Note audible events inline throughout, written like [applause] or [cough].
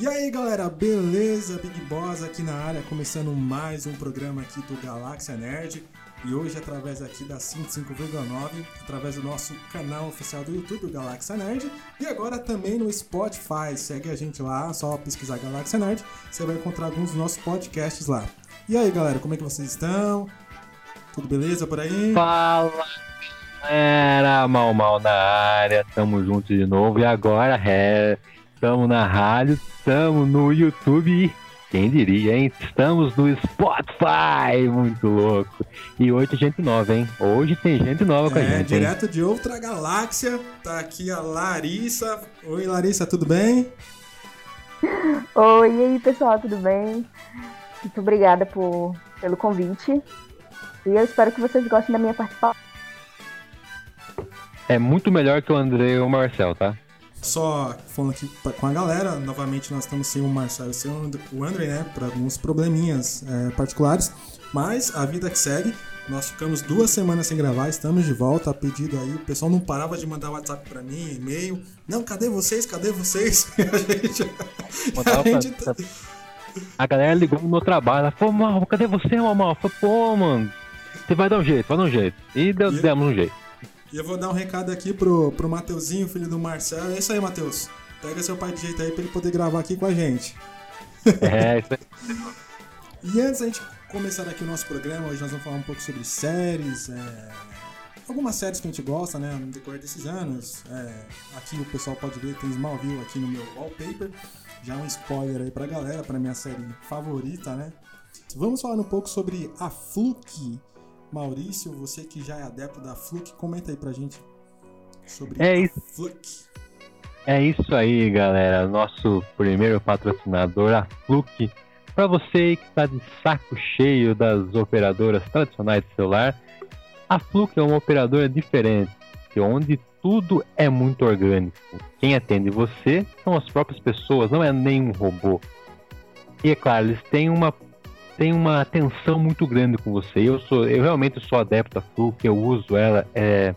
E aí galera, beleza? Big Boss aqui na área, começando mais um programa aqui do Galáxia Nerd. E hoje, através aqui da 105,9, através do nosso canal oficial do YouTube, o Galáxia Nerd, e agora também no Spotify. Segue a gente lá, só pesquisar Galáxia Nerd, você vai encontrar alguns dos nossos podcasts lá. E aí galera, como é que vocês estão? Tudo beleza por aí? Fala, galera, mal mal na área, tamo juntos de novo. E agora, é, estamos na rádio, estamos no YouTube quem diria, hein? Estamos no Spotify, muito louco. E hoje tem gente nova, hein? Hoje tem gente nova com a É, gente. direto hein? de outra galáxia, tá aqui a Larissa. Oi Larissa, tudo bem? Oi, e aí pessoal, tudo bem? Muito obrigada por, pelo convite. E eu espero que vocês gostem da minha participação. É muito melhor que o André e o Marcel, tá? Só falando aqui com a galera, novamente nós estamos sem o Marcelo e sem o And- o André, né? Por alguns probleminhas é, particulares. Mas a vida que segue. Nós ficamos duas semanas sem gravar, estamos de volta a pedido aí. O pessoal não parava de mandar WhatsApp pra mim, e-mail. Não, cadê vocês? Cadê vocês? [laughs] a gente. Mandava A gente pra- tá- A galera ligou no meu trabalho. Ela falou, mal, cadê você, mal? Falei, pô, mano, você vai dar um jeito, vai dar um jeito. E deu, E- demos um jeito. E eu vou dar um recado aqui pro, pro Mateuzinho, filho do Marcelo. É isso aí, Mateus. Pega seu pai de jeito aí pra ele poder gravar aqui com a gente. É, [laughs] isso aí. E antes da gente começar aqui o nosso programa, hoje nós vamos falar um pouco sobre séries, é, algumas séries que a gente gosta, né, no decorrer desses anos. É, aqui o pessoal pode ver, tem Smallville aqui no meu wallpaper. Já um spoiler aí pra galera, pra minha série favorita, né. Vamos falar um pouco sobre a Fluke. Maurício, você que já é adepto da Fluke, comenta aí pra gente sobre É a isso. Fluke. É isso aí, galera. Nosso primeiro patrocinador, a Fluke. Para você que está de saco cheio das operadoras tradicionais de celular, a Fluke é uma operadora diferente, onde tudo é muito orgânico. Quem atende você são as próprias pessoas, não é nenhum robô. E é claro, eles têm uma têm uma atenção muito grande com você. Eu sou, eu realmente sou adepto da Fluke, eu uso ela, é,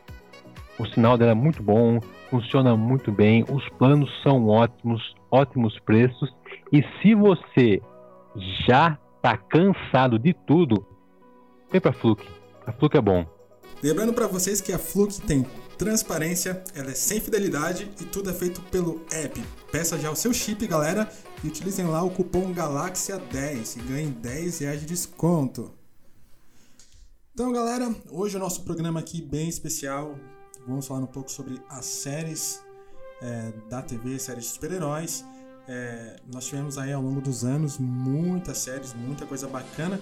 o sinal dela é muito bom, funciona muito bem, os planos são ótimos, ótimos preços. E se você já tá cansado de tudo, vem pra Fluke. A Fluke é bom. Lembrando pra vocês que a Fluke tem transparência, ela é sem fidelidade e tudo é feito pelo app. Peça já o seu chip, galera, e utilizem lá o cupom GALAXIA10 e ganhem 10 reais de desconto. Então, galera, hoje o nosso programa aqui bem especial. Vamos falar um pouco sobre as séries é, da TV, séries de super-heróis. É, nós tivemos aí ao longo dos anos muitas séries, muita coisa bacana.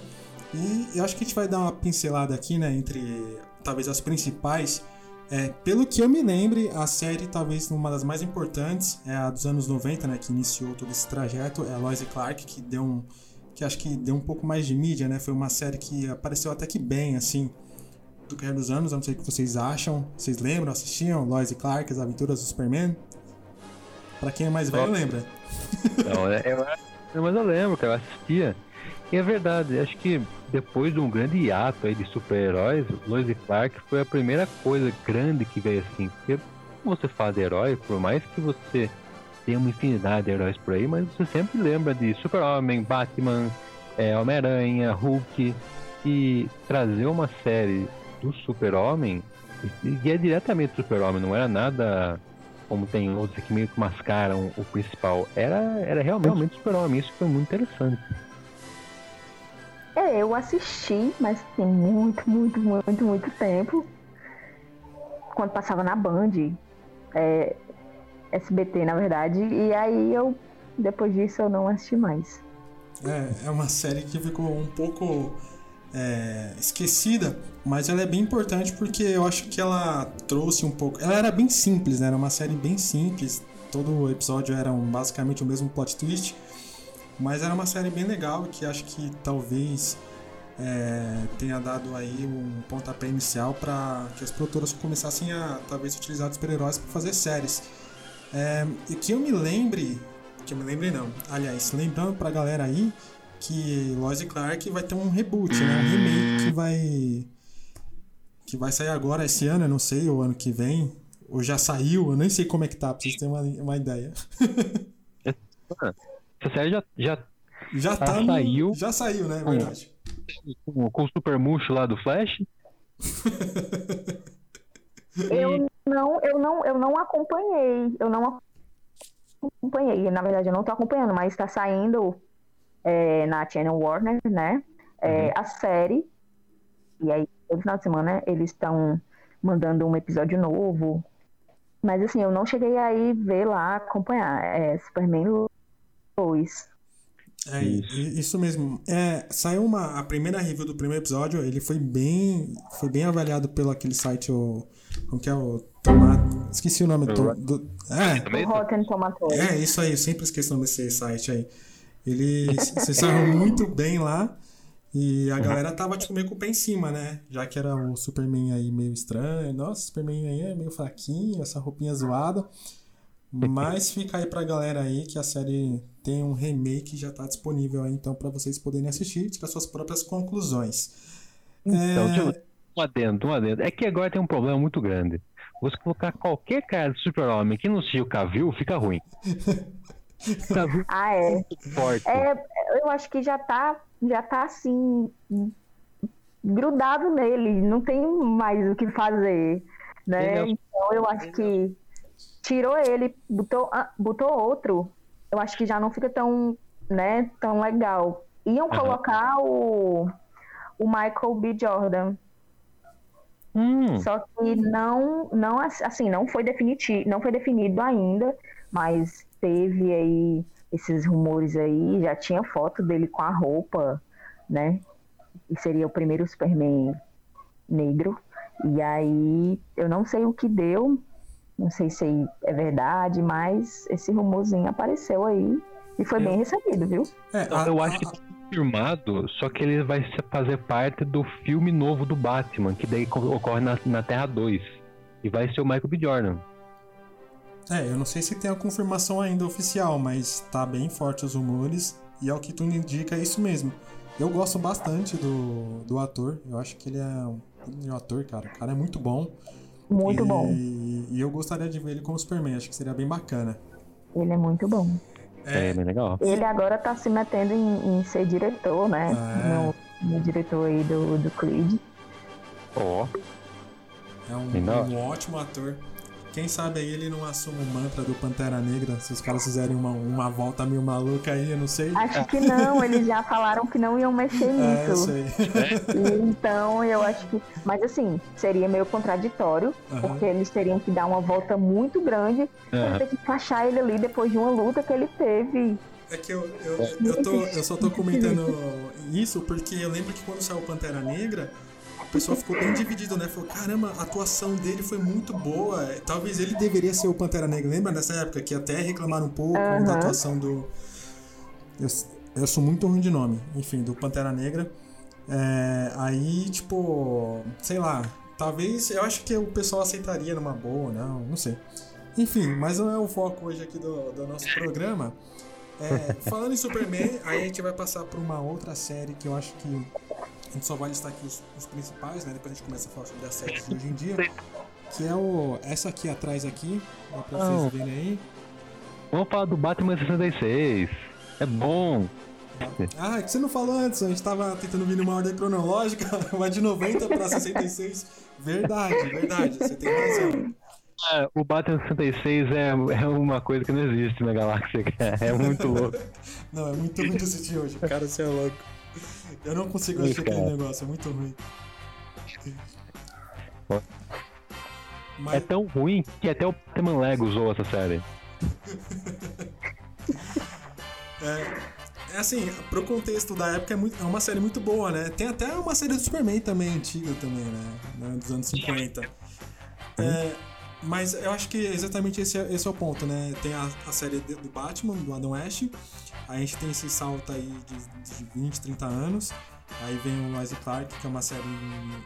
E eu acho que a gente vai dar uma pincelada aqui, né, entre talvez as principais. É, pelo que eu me lembre, a série talvez uma das mais importantes é a dos anos 90, né, que iniciou todo esse trajeto, é a Lois e Clark, que deu um que acho que deu um pouco mais de mídia, né? Foi uma série que apareceu até que bem, assim, do correr dos anos. Eu não sei o que vocês acham. Vocês lembram, assistiam? Lois e Clark, as aventuras do Superman? Pra quem é mais velho, lembra. Não, é, eu, mas eu lembro, cara, eu assistia. E é verdade, acho que depois de um grande hiato aí de super-heróis, Lois e Clark foi a primeira coisa grande que veio assim. Porque você fala de herói, por mais que você tenha uma infinidade de heróis por aí, mas você sempre lembra de Super-Homem, Batman, é, Homem-Aranha, Hulk. E trazer uma série do Super-Homem, e é diretamente do Super-Homem, não era nada como tem outros que meio que mascaram o principal. Era, era realmente super-homem, isso foi muito interessante. É, eu assisti, mas tem muito, muito, muito, muito tempo. Quando passava na Band, é, SBT na verdade, e aí eu, depois disso, eu não assisti mais. É, é uma série que ficou um pouco é, esquecida, mas ela é bem importante porque eu acho que ela trouxe um pouco. Ela era bem simples, né? Era uma série bem simples. Todo episódio era um, basicamente o mesmo plot twist, mas era uma série bem legal que acho que talvez é, tenha dado aí um pontapé inicial para que as produtoras começassem a talvez utilizar os super-heróis para fazer séries. É, e que eu me lembre, que eu me lembre não, aliás, lembrando pra galera aí que Lois e Clark vai ter um reboot, né? Um remake que vai que vai sair agora esse ano, eu não sei, ou ano que vem, ou já saiu, eu nem sei como é que tá, pra vocês terem uma, uma ideia. [laughs] essa série já, já, Já já tá no- saiu. Já saiu, né? É verdade. com, com o Super Murcho lá do Flash. [laughs] Eu não, eu não, eu não acompanhei. Eu não acompanhei. Na verdade, eu não tô acompanhando, mas tá saindo é, na Channel Warner, né? é, A série. E aí, todo final de semana, eles estão mandando um episódio novo. Mas assim, eu não cheguei aí ver lá, acompanhar. É Superman 2. É, isso mesmo. É, saiu uma, a primeira review do primeiro episódio, ele foi bem, foi bem avaliado pelo aquele site, o, como que é o Tomato, esqueci o nome do, do é, O Rotten Tomatoes. é, isso aí, eu sempre esqueço o nome desse site aí. Ele se saiu muito bem lá e a galera tava tipo meio com o pé em cima, né? Já que era o Superman aí meio estranho. Nossa, o Superman aí é meio fraquinho, essa roupinha zoada. Mas fica aí pra galera aí que a série tem um remake já tá disponível aí, então pra vocês poderem assistir e tirar suas próprias conclusões. Então, É, deixa eu- um adendo, um adendo. É que agora tem um problema muito grande. Você colocar qualquer cara de super-homem que não seja o Cavill, fica ruim. [laughs] Cavill Ah, é. forte. É, eu acho que já tá, já tá assim, grudado nele, não tem mais o que fazer, né? É- Então eu acho que tirou ele, botou, ah, botou outro, eu acho que já não fica tão, né, tão legal. Iam Aham. colocar o, o Michael B. Jordan, Hum, só que não, não assim, não foi definitivo, não foi definido ainda, mas teve aí esses rumores aí, já tinha foto dele com a roupa, né? E seria o primeiro Superman negro. E aí eu não sei o que deu, não sei se é verdade, mas esse rumorzinho apareceu aí e foi bem recebido, viu? é, a- eu acho que tá confirmado, só que ele vai se- fazer parte do filme novo do Batman, que daí co- ocorre na, na Terra 2. E vai ser o Michael B. Jordan. É, eu não sei se tem a confirmação ainda oficial, mas tá bem forte os rumores e ao que tudo indica é isso mesmo. Eu gosto bastante do, do ator, eu acho que ele é um, um ator, cara. O cara é muito bom. Muito e, bom. E eu gostaria de ver ele como Superman, acho que seria bem bacana. Ele é muito bom. É, bem legal. Ele agora tá se metendo em, em ser diretor, né? Ah. No, no diretor aí do, do Creed. Ó, É um, um ótimo ator. Quem sabe aí ele não assume o mantra do Pantera Negra, se os caras fizerem uma, uma volta meio maluca aí, eu não sei. Acho que não, eles já falaram que não iam mexer [laughs] É, eu nisso. sei. E então eu acho que. Mas assim, seria meio contraditório, Aham. porque eles teriam que dar uma volta muito grande pra Aham. ter que encaixar ele ali depois de uma luta que ele teve. É que eu, eu, eu, tô, eu só tô comentando isso porque eu lembro que quando saiu Pantera Negra, o pessoal ficou bem dividido, né? Falou, caramba, a atuação dele foi muito boa. Talvez ele deveria ser o Pantera Negra. Lembra dessa época que até reclamaram um pouco da Aham. atuação do. Eu, eu sou muito ruim de nome, enfim, do Pantera Negra. É, aí, tipo, sei lá, talvez eu acho que o pessoal aceitaria numa boa, não, não sei. Enfim, mas não é o foco hoje aqui do, do nosso programa. É, falando em Superman, aí a gente vai passar por uma outra série que eu acho que a gente só vai listar aqui os, os principais, né? Depois a gente começa a falar sobre as séries de hoje em dia. Que é o. Essa aqui atrás aqui, dá pra vocês Não. verem aí. Vamos falar do Batman 66. É bom. Ah, é que você não falou antes, a gente tava tentando vir numa ordem cronológica, [laughs] vai de 90 pra 66. Verdade, verdade, você tem razão. É, o Batman 66 é, é uma coisa que não existe na galáxia, cara. É muito louco. [laughs] Não, é muito ruim de assistir hoje, cara, você é louco. Eu não consigo assistir aquele negócio, é muito ruim. É Mas, tão ruim que até o Batman Lego usou essa série. [laughs] é assim, pro contexto da época é, muito, é uma série muito boa, né? Tem até uma série do Superman também, antiga também, né? Né, Dos anos 50. É, mas eu acho que exatamente esse é, esse é o ponto, né? Tem a, a série do Batman, do Adam West. A gente tem esse salto aí de, de 20, 30 anos. Aí vem o Lois Clark, que é uma série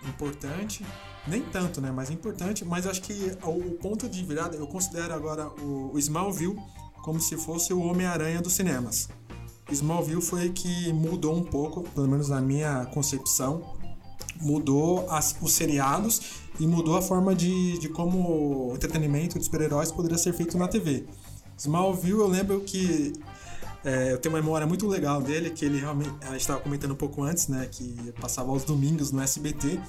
importante. Nem tanto, né? Mas importante. Mas acho que o, ponto de virada, eu considero agora o, o Smallville como se fosse o Homem-Aranha dos cinemas. Smallville foi que mudou um pouco, pelo menos na minha concepção, mudou as- os seriados e mudou a forma de, de como o entretenimento de super-heróis poderia ser feito na TV. Smallville, eu lembro que É, eu tenho uma memória muito legal dele, que ele realmente. A gente estava comentando um pouco antes, né? Que passava aos domingos no SBT.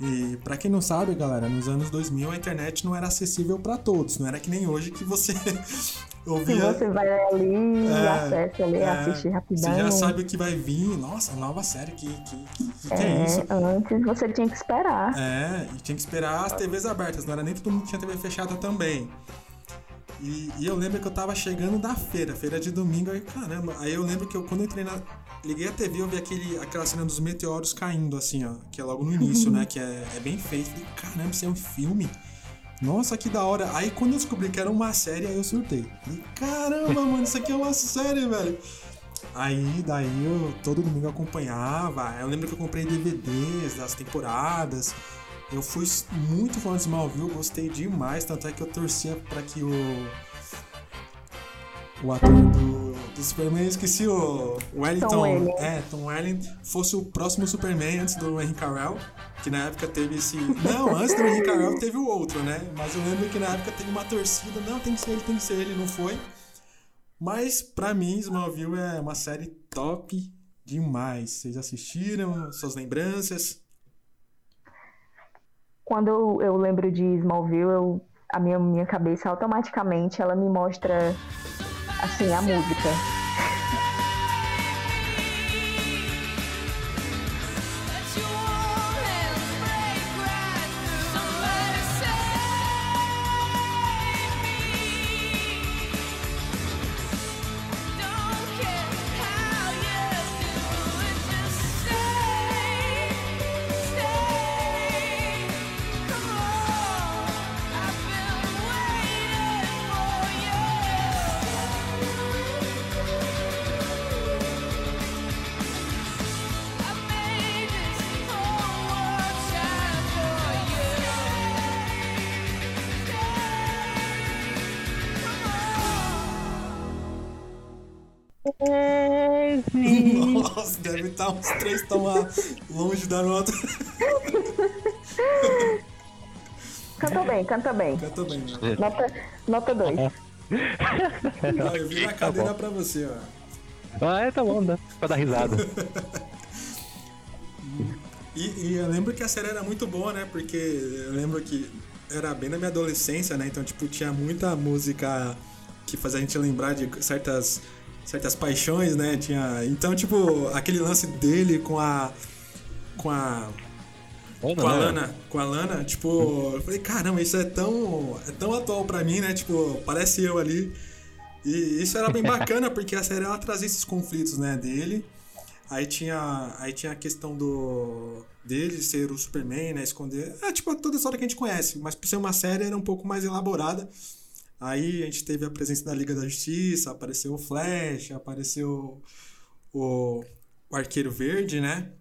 E para quem não sabe, galera, nos anos 2000 a internet não era acessível para todos, não era que nem hoje que você [laughs] ouvia. você vai ali, é, acessa ali, é, assiste rapidão. Você já sabe o que vai vir. Nossa, nova série, que, que, que, que é, é isso? Antes você tinha que esperar. É, e tinha que esperar as TVs abertas, não era nem todo mundo que tinha TV fechada também. E, e, eu lembro que eu tava chegando da feira, feira de domingo, aí caramba. Aí eu lembro que eu, quando eu entrei na. Liguei a TV, eu vi aquele, aquela cena dos meteoros caindo, assim, ó. Que é logo no início, né? [laughs] Que é, é bem feito. Falei, caramba, isso é um filme? Nossa, que da hora. Aí quando eu descobri que era uma série, aí eu surtei. Falei, caramba, mano, isso aqui é uma série, velho. Aí, daí eu todo domingo acompanhava. Eu lembro que eu comprei DVDs das temporadas. Eu fui muito fã de Smallville, gostei demais, tanto é que eu torcia para que o o ator do, do Superman, esqueci o Wellington, Tom é, Tom Welling, fosse o próximo Superman antes do Henry Cavill, que na época teve esse, não, antes do Henry Cavill teve o outro, né? Mas eu lembro que na época teve uma torcida, não, tem que ser ele, tem que ser ele, não foi. Mas para mim Smallville é uma série top demais. Vocês assistiram? Suas lembranças? Quando eu, eu lembro de Smallville, eu, a minha, minha cabeça automaticamente ela me mostra assim a música. Estar uns três tão longe da nota. Canta bem, canta bem. Canta bem, né? Nota, nota dois. Não, eu vi na tá cadeira tá pra você, ó. Ah, é, tá bom, dá pra dar risada. e, e eu lembro que a série era muito boa, né? Porque eu lembro que era bem na minha adolescência, né? Então, tipo, tinha muita música que fazia a gente lembrar de certas certas paixões, né? Tinha, então, tipo, aquele lance dele com a com a com a né? Lana, com a Lana, tipo, eu falei, caramba, isso é tão é tão atual para mim, né? Tipo, parece eu ali. E isso era bem [laughs] bacana porque a série ela trazia esses conflitos, né, dele. Aí tinha, aí tinha a questão do dele ser o Superman, né, esconder. É tipo toda a história que a gente conhece, mas por ser uma série era um pouco mais elaborada. Aí a gente teve a presença da Liga da Justiça, apareceu o Flash, apareceu o, o Arqueiro Verde, né?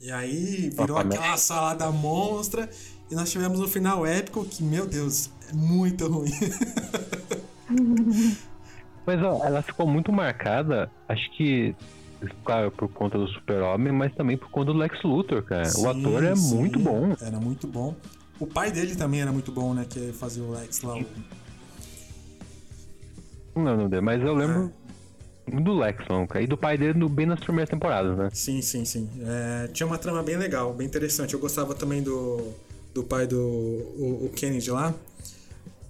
E aí virou aquela salada monstra. E nós tivemos um final épico que, meu Deus, é muito ruim. [laughs] mas ó, ela ficou muito marcada, acho que claro, por conta do Super-Homem, mas também por conta do Lex Luthor, cara. Sim, o ator é sim, muito bom. Era muito bom. O pai dele também era muito bom, né? Que fazia o Lex lá. O... Não, não deu, mas eu lembro é. do Lexon, cara, e do pai dele bem nas primeiras temporadas, né? Sim, sim, sim. É, tinha uma trama bem legal, bem interessante. Eu gostava também do, do pai do o, o Kennedy lá.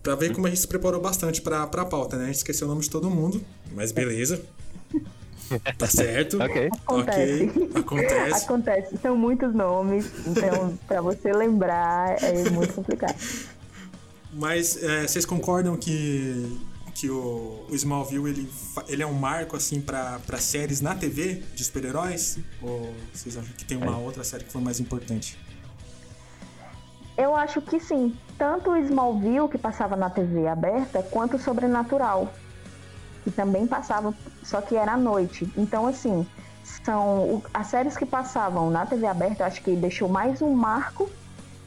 Pra ver como a gente se preparou bastante pra, pra pauta, né? A gente esqueceu o nome de todo mundo, mas beleza. [laughs] Tá certo. ok. Acontece. Okay. Acontece. Acontece. São muitos nomes, então pra você lembrar é muito complicado. Mas é, vocês concordam que que o, o Smallville ele, ele é um marco assim para séries na TV de super-heróis? Ou vocês acham que tem uma outra série que foi mais importante? Eu acho que sim. Tanto o Smallville, que passava na TV aberta, quanto o Sobrenatural, que também passava, só que era à noite. Então, assim, são as séries que passavam na TV aberta, eu acho que deixou mais um marco,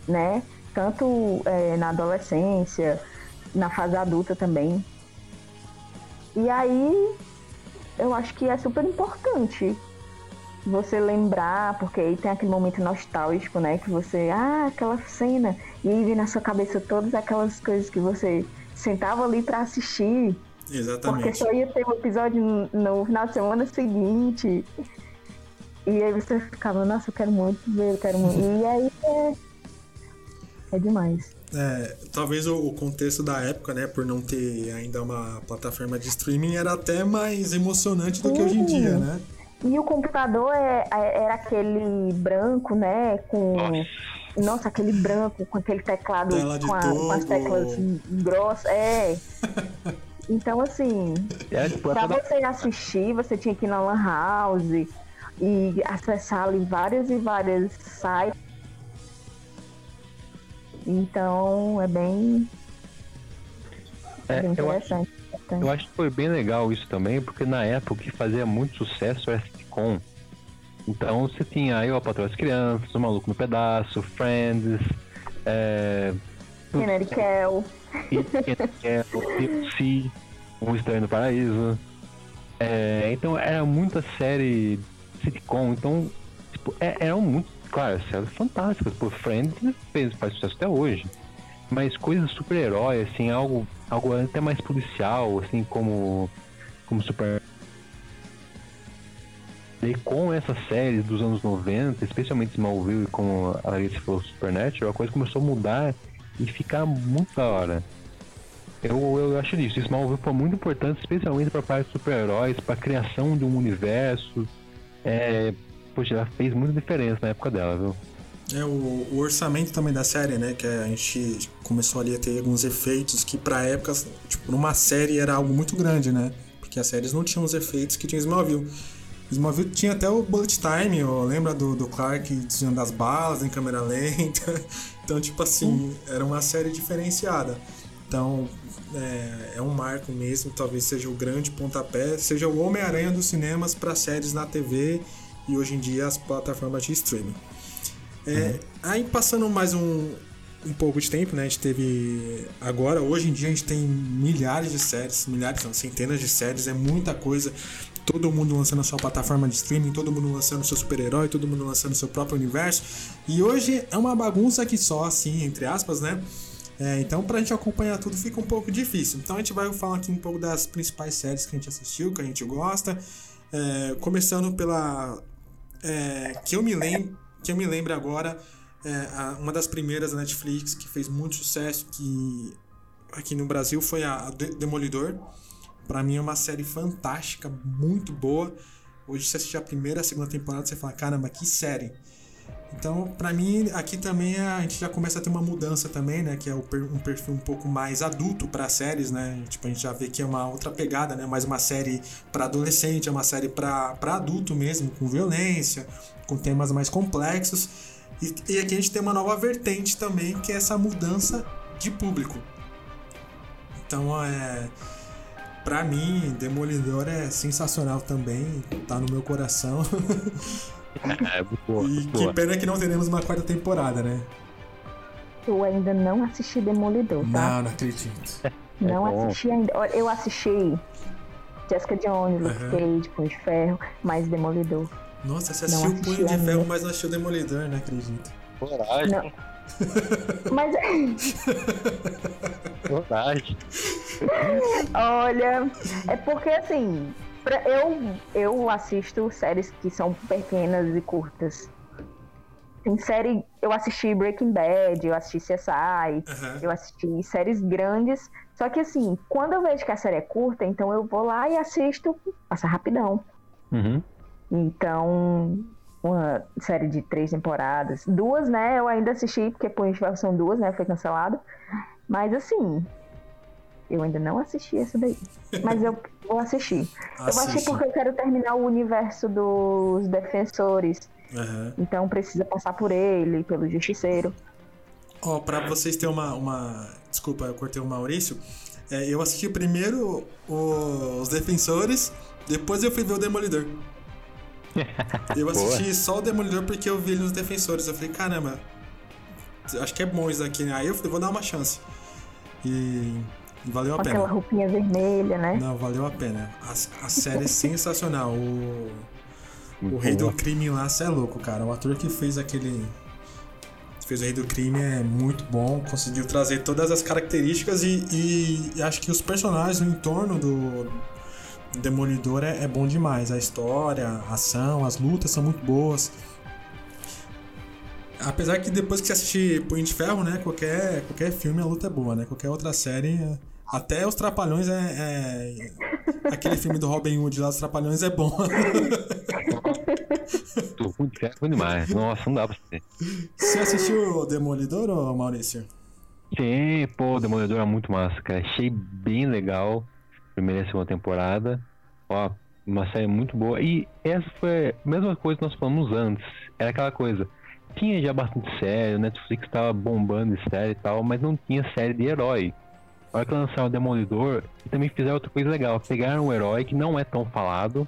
né? Tanto é, na adolescência, na fase adulta também. E aí eu acho que é super importante você lembrar, porque aí tem aquele momento nostálgico, né? Que você, ah, aquela cena, e aí vem na sua cabeça todas aquelas coisas que você sentava ali para assistir. Exatamente. Porque só ia ter um episódio no, final de semana seguinte. E aí você ficava, nossa, eu quero muito ver, eu quero muito. E aí é. É demais. É, talvez o, contexto da época, né, por não ter ainda uma plataforma de streaming, era até mais emocionante do que hoje em dia, né? E o computador é, é- era aquele branco, né? Com. Nossa, aquele branco com aquele teclado com, a- com as teclas grossas. É. [laughs] Então, assim, É, tipo, pra toda- você assistir, você tinha que ir na Lan House e acessar ali vários e vários sites. Então, é bem, é, bem eu, acho, interessante. eu acho que foi bem legal isso também, porque na época o que fazia muito sucesso era sitcom. Então você tinha aí o Patrão das Crianças, o Maluco no Pedaço, Friends, é, Kennedy Kell. que é o Estranho no Paraíso. É, então era muita série sitcom, então tipo, é- eram muito, claro, séries fantásticas. Pô, Friends fez, faz sucesso até hoje. Mas coisas super-herói, assim, algo, algo até mais policial, assim, como, como Super. E com essas séries dos anos 90, especialmente Smallville e como a Larissa falou, Supernatural, a coisa começou a mudar e ficar muito da hora. Eu, eu acho isso. Smallville foi muito importante, especialmente para parte de super-heróis, para criação de um universo. É, poxa, fez muita diferença na época dela, viu? É o, o orçamento também da série, né? Que a gente começou ali a ter alguns efeitos que pra época, tipo, numa série era algo muito grande, né? Porque as séries não tinham os efeitos que tinha Smallville. Smallville tinha até o bullet time, ó, lembra do, do Clark desviando das balas em câmera [laughs] lenta. Então, tipo assim, era uma série diferenciada. Então, é, é um marco mesmo, talvez seja o grande pontapé, seja o Homem-Aranha dos cinemas para séries na TV e hoje em dia as plataformas de streaming. É, Aí passando mais um, um pouco de tempo, né? A gente teve. Agora, hoje em dia, a gente tem milhares de séries, milhares, não, centenas de séries, é muita coisa. Todo mundo lançando a sua plataforma de streaming, todo mundo lançando seu super-herói, todo mundo lançando seu próprio universo. E hoje é uma bagunça aqui só, assim, entre aspas, né? É, então, pra gente acompanhar tudo fica um pouco difícil. Então, a gente vai falar aqui um pouco das principais séries que a gente assistiu, que a gente gosta. É, começando pela. É, que eu me lembro, que eu me lembro agora, é, uma das primeiras da Netflix que fez muito sucesso que aqui no Brasil foi a De- Demolidor. Pra mim é uma série fantástica, muito boa. Hoje você assistir a primeira, a segunda temporada, você fala, caramba, que série. Então, pra mim, aqui também a gente já começa a ter uma mudança também, né? Que é um perfil um pouco mais adulto para séries, né? Tipo, a gente já vê que é uma outra pegada, né? Mais uma série para adolescente, é uma série para adulto mesmo, com violência, com temas mais complexos. E, e aqui a gente tem uma nova vertente também, que é essa mudança de público. Então, é... Pra mim, Demolidor é sensacional também, tá no meu coração. [laughs] [laughs] É, boa, E muito que boa. pena que não teremos uma quarta temporada, né? Eu ainda não assisti Demolidor, tá? Não, não acredito. [laughs] Não É assisti ainda. Eu assisti Jessica Jones, Luke. Cage, Punho de Ferro, mais Demolidor. Nossa, você assistiu o assisti Punho de ainda. Ferro, mas não assistiu Demolidor, não acredito. Coragem, Não. [laughs] Mas coragem. olha, é porque assim, eu, eu assisto séries que são pequenas e curtas. Tem série, eu assisti Breaking Bad, eu assisti CSI, Aham. eu assisti séries grandes. Só que assim, quando eu vejo que a série é curta, então eu vou lá e assisto, passa rapidão. Uhum. Então, uma série de três temporadas. Duas, né? Eu ainda assisti, porque Ferro são duas, né? Foi cancelado. Mas assim, eu ainda não assisti essa daí. Mas eu [laughs] vou assistir. Eu vou assistir Assiste. porque eu quero terminar o universo dos defensores. Aham. Então precisa passar por ele, pelo justiceiro. Ó, pra vocês terem uma, uma. Desculpa, eu cortei o Maurício. É, eu assisti primeiro o- os Defensores, depois eu fui ver o Demolidor. [laughs] Eu assisti só o Demolidor porque eu vi ele nos Defensores. Eu falei, caramba, acho que é bom isso aqui, né? Aí eu falei, vou dar uma chance. E valeu a pena. aquela roupinha vermelha, né? Não, valeu a pena. A, a série é sensacional. O, o Rei do. Crime lá, cê é louco, cara. O ator que fez aquele. fez o Rei do Crime é muito bom, conseguiu trazer todas as características e, e, e acho que os personagens no entorno do Demolidor é, é, bom demais. A história, a ação, as lutas são muito boas. Apesar que depois que você assistir Punho de Ferro, né? Qualquer, qualquer filme a luta é boa, né? Qualquer outra série. Até os Trapalhões é. é... Aquele filme do Robin Hood lá, os Trapalhões é bom. [laughs] Tô de Ferro demais. Nossa, não dá pra ser. Você assistiu o Demolidor, ou Maurício? Sim, pô, o Demolidor é muito massa, cara. Achei bem legal. Primeira e segunda temporada. Ó, uma série muito boa. E essa foi a mesma coisa que nós falamos antes. Era aquela coisa tinha já bastante série, o Netflix tava bombando de série e tal, mas não tinha série de herói. A hora que lançaram o Demolidor, e também fizeram outra coisa legal. Pegaram um herói que não é tão falado.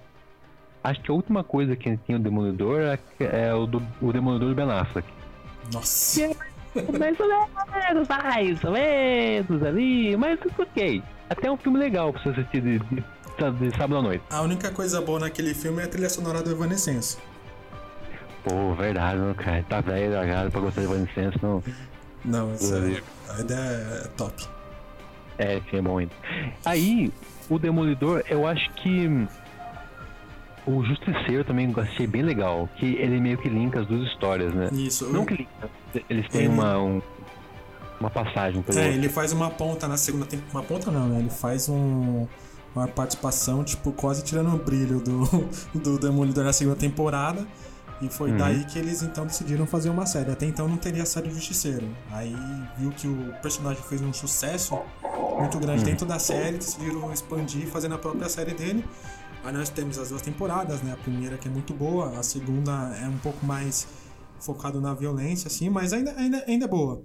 Acho que a última coisa que tinha o Demolidor é, é o, do, o Demolidor do Ben Affleck. Nossa! mais ou menos, mais ou menos ali, mas ok. Até um filme legal pra você assistir de, de, de sábado à noite. A única coisa boa naquele filme é a trilha sonora do Evanescence. Pô, verdade, não, cara. Tá velho, dragado pra gostar de Evanescence, não. Não, isso aí, a ideia é top. É, sim, é bom ainda. Aí, o Demolidor, eu acho que. O Justiceiro também achei bem legal, que ele meio que linka as duas histórias, né? Isso. Não que linka, eles têm ele... uma, um, uma passagem. É, outro. ele faz uma ponta na segunda temporada. Uma ponta não, né? Ele faz um, uma participação, tipo, quase tirando o brilho do, [laughs] do Demolidor na segunda temporada. E foi uhum. daí que eles então decidiram fazer uma série. Até então não teria a série Justiceiro. Aí viu que o personagem fez um sucesso muito grande uhum. dentro da série, decidiram expandir fazendo a própria série dele. Aí nós temos as duas temporadas, né? A primeira que é muito boa, a segunda é um pouco mais focado na violência, assim, mas ainda, ainda, ainda é boa.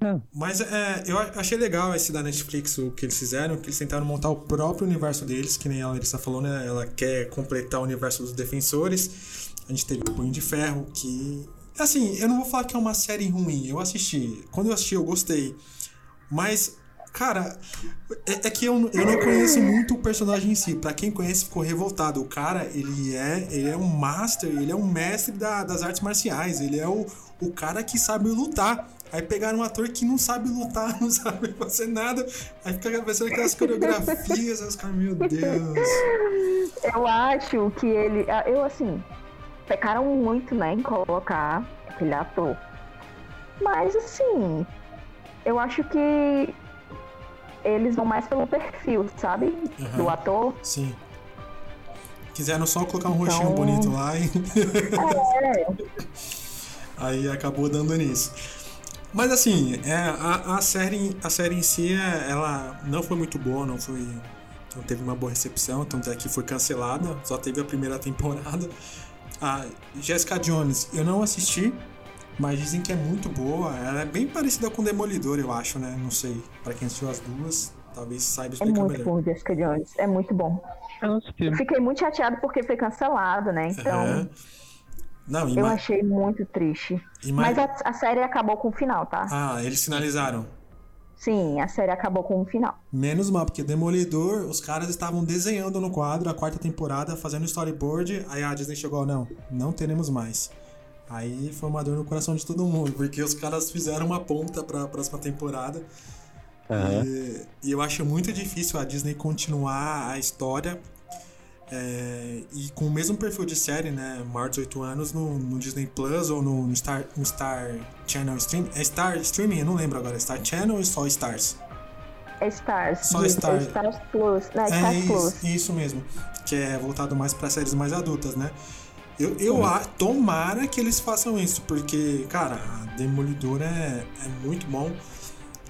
É. Mas é, eu achei legal esse da Netflix, o que eles fizeram, que eles tentaram montar o próprio universo deles, que nem a Larissa falou, né? Ela quer completar o universo dos defensores. A gente teve o Punho de Ferro, que. Assim, eu não vou falar que é uma série ruim. Eu assisti. Quando eu assisti, eu gostei. Mas, cara, é, é que eu, eu não conheço muito o personagem em si. Pra quem conhece, ficou revoltado. O cara, ele é, ele é um master, ele é um mestre da, das artes marciais. Ele é o, o cara que sabe lutar. Aí pegaram um ator que não sabe lutar, [laughs] não sabe fazer nada. Aí fica pensando aquelas coreografias, os caras, meu Deus. [laughs] Eu acho que ele. Eu, assim, pecaram muito, né, em colocar aquele ator. Mas assim, eu acho que eles vão mais pelo perfil, sabe? Uhum. Do ator. Sim. Quiseram só colocar um então... rostinho bonito lá e. é. [laughs] [laughs] Aí acabou dando nisso. Mas assim, é, a, a, série, a série em si, é, ela não foi muito boa, não foi. Não teve uma boa recepção, tanto é que foi cancelada, só teve a primeira [laughs] temporada. A Jessica Jones, eu não assisti, mas dizem que é muito boa. Ela é bem parecida com Demolidor, eu acho, né? Não sei. Para quem assistiu as duas, talvez saiba explicar melhor. É muito melhor. bom, Jessica Jones. É muito bom. Eu, eu fiquei muito chateado porque foi cancelado, né? Então. É. Não, eu achei muito triste. Mas a, a série acabou com o final, tá? Ah, eles finalizaram. Sim, a série acabou com o final. Menos mal, porque Demolidor, os caras estavam desenhando no quadro a quarta temporada, fazendo storyboard, aí a Disney chegou, não, não teremos mais. Aí foi uma dor no coração de todo mundo, porque os caras fizeram uma ponta para a próxima temporada. Uhum. E, e, eu acho muito difícil a Disney continuar a história é, e com o mesmo perfil de série, né? Maior de 18 anos no, no Disney Plus ou no, no, Star, no Star Channel Stream. É Star Streaming? Eu não lembro agora. Star Channel ou só Stars? É Stars. Só Star. Stars Plus. Não, é, Stars isso, Plus. isso mesmo. Que é voltado mais para séries mais adultas, né? Eu, eu a, tomara que eles façam isso, porque, cara, a Demolidor é, é muito bom.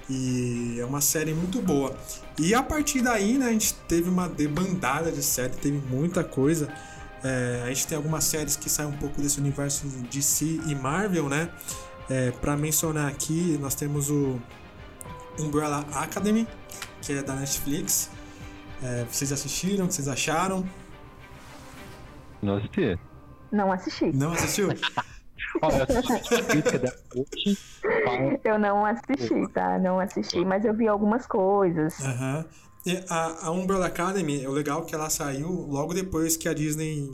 E é uma série muito boa. E a partir daí, né, a gente teve uma debandada de série, teve muita coisa. É, a gente tem algumas séries que saem um pouco desse universo DC e Marvel, né? É, para mencionar aqui, nós temos o Umbrella Academy, que é da Netflix. É, vocês assistiram? O que vocês acharam? Não assisti. Não assisti. Não assistiu? [laughs] eu não assisti, tá? Não assisti, mas eu vi algumas coisas. Uhum. A, a Umbrella Academy, é o legal que ela saiu logo depois que a Disney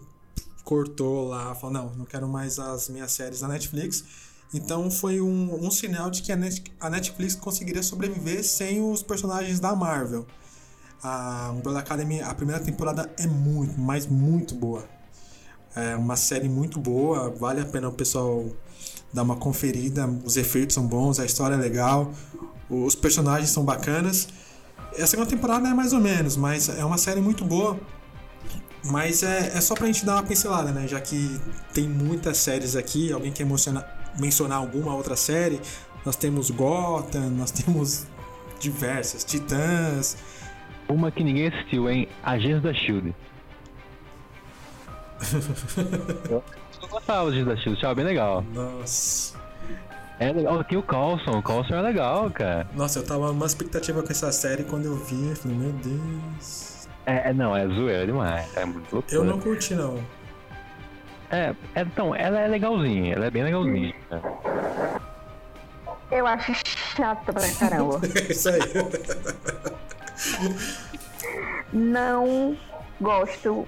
cortou lá, falou, não, não quero mais as minhas séries na Netflix. Então foi um, um sinal de que a, Net, a Netflix conseguiria sobreviver sem os personagens da Marvel. A Umbrella Academy, a primeira temporada é muito, mas muito boa. É uma série muito boa, vale a pena o pessoal dar uma conferida. Os efeitos são bons, a história é legal, os personagens são bacanas. A segunda temporada é mais ou menos, mas é uma série muito boa. Mas é, é só pra gente dar uma pincelada, né? Já que tem muitas séries aqui, alguém quer mencionar alguma outra série? Nós temos Gotham, [laughs] nós temos diversas, Titãs. Uma que ninguém assistiu, hein? Agentes da Shield. [laughs] eu, gostava de Shield, achava bem legal. Nossa. É legal, tem o Carlson, o Carlson é legal, cara. Nossa, eu tava numa expectativa com essa série quando eu vi, eu falei, meu Deus. É, é não, é zoeira demais, é muito louco. Eu não curti, não. É, é, então, ela é legalzinha, ela é bem legalzinha. Eu acho chata pra caramba. [laughs] Isso aí. não gosto.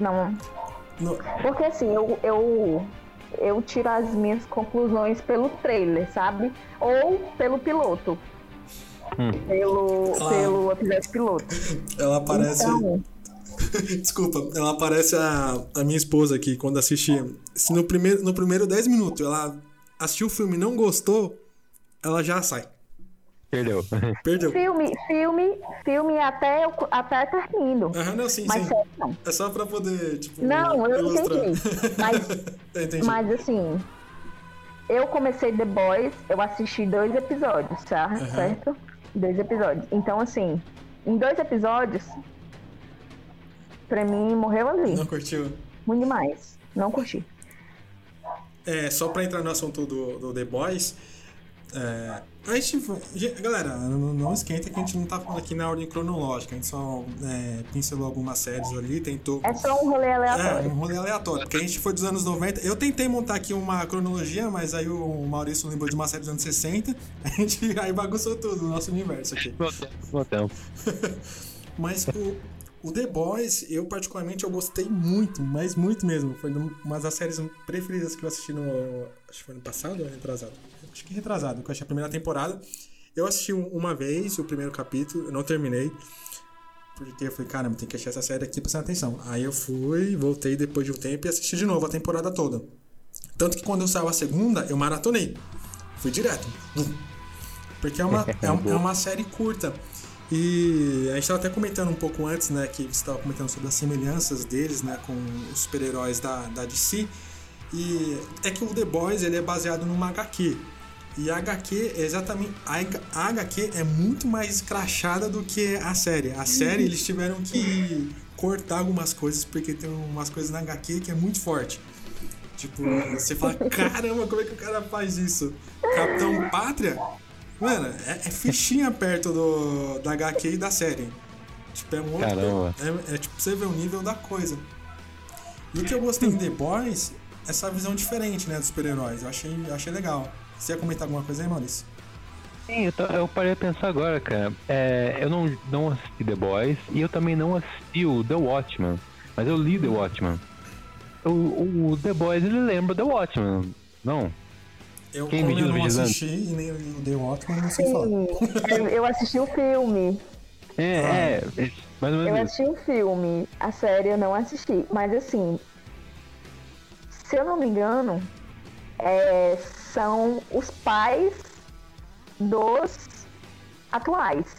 Não. No... Porque assim, eu, eu, eu tiro as minhas conclusões pelo trailer, sabe? Ou pelo piloto. Hum. Pelo, ah. pelo episódio piloto. Ela aparece. Então... [laughs] Desculpa, ela aparece a, a minha esposa aqui quando assisti. Se no primeiro, no primeiro 10 minutos ela assistiu o filme e não gostou, ela já sai. Perdeu. Perdeu. Filme, filme, filme até eu, até termino. Aham, não, sim, mas sim. não. É só pra poder, tipo, Não, eu ilustrar. entendi. Mas, [laughs] entendi. mas assim, eu comecei The Boys, eu assisti dois episódios, tá? Uhum. Certo? Dois episódios. Então, assim, em dois episódios, pra mim, morreu ali. Não curtiu? Muito demais. Não curti. É, só pra entrar no assunto do, do The Boys, é, a gente, galera, não, não, esquenta que a gente não tá falando aqui na ordem cronológica, a gente só é, pincelou algumas séries ali, tentou. É só um rolê aleatório. É, um rolê aleatório, porque a gente foi dos anos 90. Eu tentei montar aqui uma cronologia, mas aí o Maurício lembrou de uma série dos anos 60, [laughs] a gente aí bagunçou tudo o nosso universo aqui. Bom tempo. [laughs] mas o, o The Boys, eu particularmente eu gostei muito, mas muito mesmo. Foi uma das séries preferidas que eu assisti no. Acho que foi no passado ou retrasado? Acho que retrasado, que eu achei a primeira temporada. Eu assisti uma vez o primeiro capítulo, eu não terminei. Porque eu falei, caramba, tem que achar essa série aqui prestando atenção. Aí eu fui, voltei depois de um tempo e assisti de novo a temporada toda. Tanto que quando eu saiu a segunda, eu maratonei. Fui direto. Porque é uma, [laughs] é, é uma série curta. E a gente estava até comentando um pouco antes, né, que você estava comentando sobre as semelhanças deles, né, com os super-heróis da, da DC. E é que o The Boys ele é baseado numa HQ. E a HQ é exatamente. A HQ é muito mais escrachada do que a série. A série eles tiveram que cortar algumas coisas, porque tem umas coisas na HQ que é muito forte. Tipo, você fala, [laughs] caramba, como é que o cara faz isso? Capitão Pátria Mano, é, é fichinha perto do, da HQ e da série. Tipo, é muito. Caramba. É, é, tipo, você vê o nível da coisa. E o que eu gostei em The Boys, essa visão diferente, né, dos super-heróis. Eu achei, eu achei legal. Você ia comentar alguma coisa aí, Maurício? Sim, eu, tô, eu parei a pensar agora, cara. É, eu não, não assisti The Boys e eu também não assisti o The Watchmen. Mas eu li The Watchmen. O, o, o The Boys, ele lembra The Watchmen, não? Eu, Quem eu não assisti e nem o The Watchmen, não sei Sim, falar. Eu assisti o filme. É, ah. é, mais ou menos. Eu assisti o filme, a série eu não assisti. Mas assim, se eu não me engano, é, são os pais dos atuais.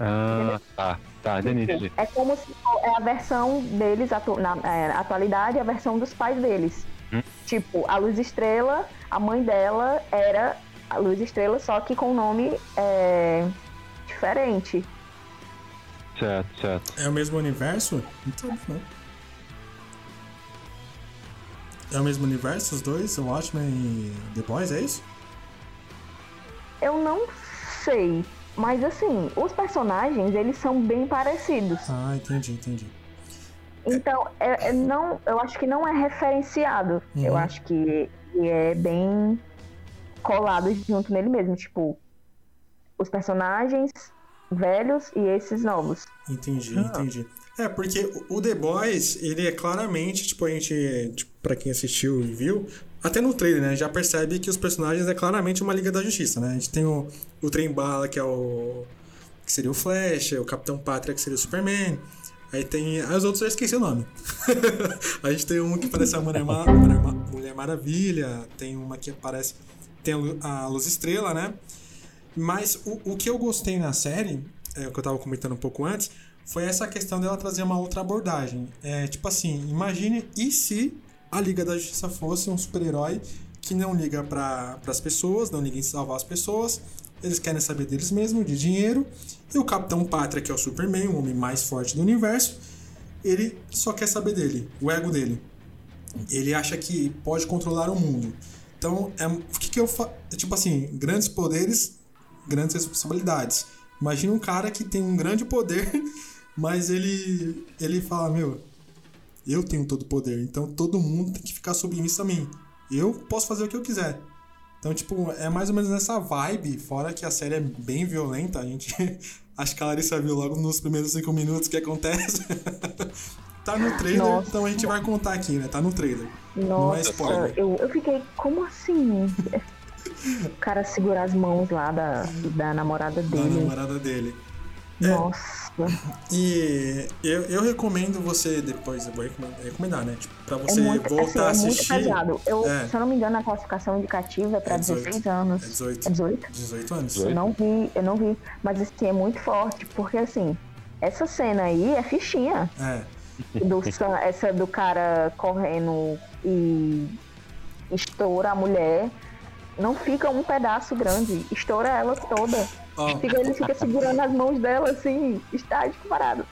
Ah, tá. Tá, entendi. É como se é a versão deles, atu na é, atualidade, a versão dos pais deles. Hum? Tipo, a Luz Estrela, a mãe dela era a Luz Estrela, só que com nome é, diferente. Certo, certo. É o mesmo universo? Então, não. É o mesmo universo, os dois, o Watchmen e The Boys, é isso? Eu não sei, mas assim, os personagens, eles são bem parecidos. Ah, entendi, entendi. Então, é, é, não, eu acho que não é referenciado. Uhum. Eu acho que é bem colado junto nele mesmo. Tipo, os personagens velhos e esses novos. Entendi, ah. entendi. É, porque o The Boys, ele é claramente, tipo, a gente, tipo, pra quem assistiu e viu, até no trailer, né? Já percebe que os personagens é claramente uma Liga da Justiça, né? A gente tem o, o Trem Bala, que é o. que seria o Flash, o Capitão Pátria, que seria o Superman. Aí tem. Aí os outros eu esqueci o nome. [laughs] a gente tem um que parece a Mulher, Mulher, Ma- Mulher Maravilha, tem uma que aparece. Tem a Luz Estrela, né? Mas o, o que eu gostei na série, é, o que eu tava comentando um pouco antes, foi essa questão dela trazer uma outra abordagem. É, tipo assim, imagine e se a Liga da Justiça fosse um super-herói que não liga para as pessoas, não liga em salvar as pessoas, eles querem saber deles mesmos, de dinheiro, e o Capitão Pátria, que é o Superman, o homem mais forte do universo, ele só quer saber dele, o ego dele. Ele acha que pode controlar o mundo. Então, é, o que, que eu faço? Tipo assim, grandes poderes, grandes responsabilidades. Imagina um cara que tem um grande poder, [laughs] mas ele, ele fala: Meu, eu tenho todo o poder, então todo mundo tem que ficar submisso a mim. Eu posso fazer o que eu quiser. Então, tipo, é mais ou menos nessa vibe, fora que a série é bem violenta, a gente. [laughs] Acho que a Larissa viu logo nos primeiros cinco minutos que acontece. [laughs] tá no trailer, Nossa. então a gente vai contar aqui, né? Tá no trailer. Não é Nossa, spoiler. eu, eu fiquei, como assim? [laughs] o cara segurar as mãos lá da, da namorada Da dele. namorada dele. Nossa. E eu, eu recomendo você depois, eu vou recomendar, recomendar, né? Tipo, pra É você muito, assim, voltar a é muito assistir. pesado. Eu, É. Se eu não me engano, a classificação indicativa é pra É 18. 16 anos. É 18. É 18? 18 anos. Eu não vi, eu não vi. Mas assim, é muito forte, porque assim, essa cena aí é fichinha. É. Do, essa do cara correndo e estoura a mulher. Não fica um pedaço grande, estoura ela toda. Ó, Fica, ele fica segurando as mãos dela assim, estático parado.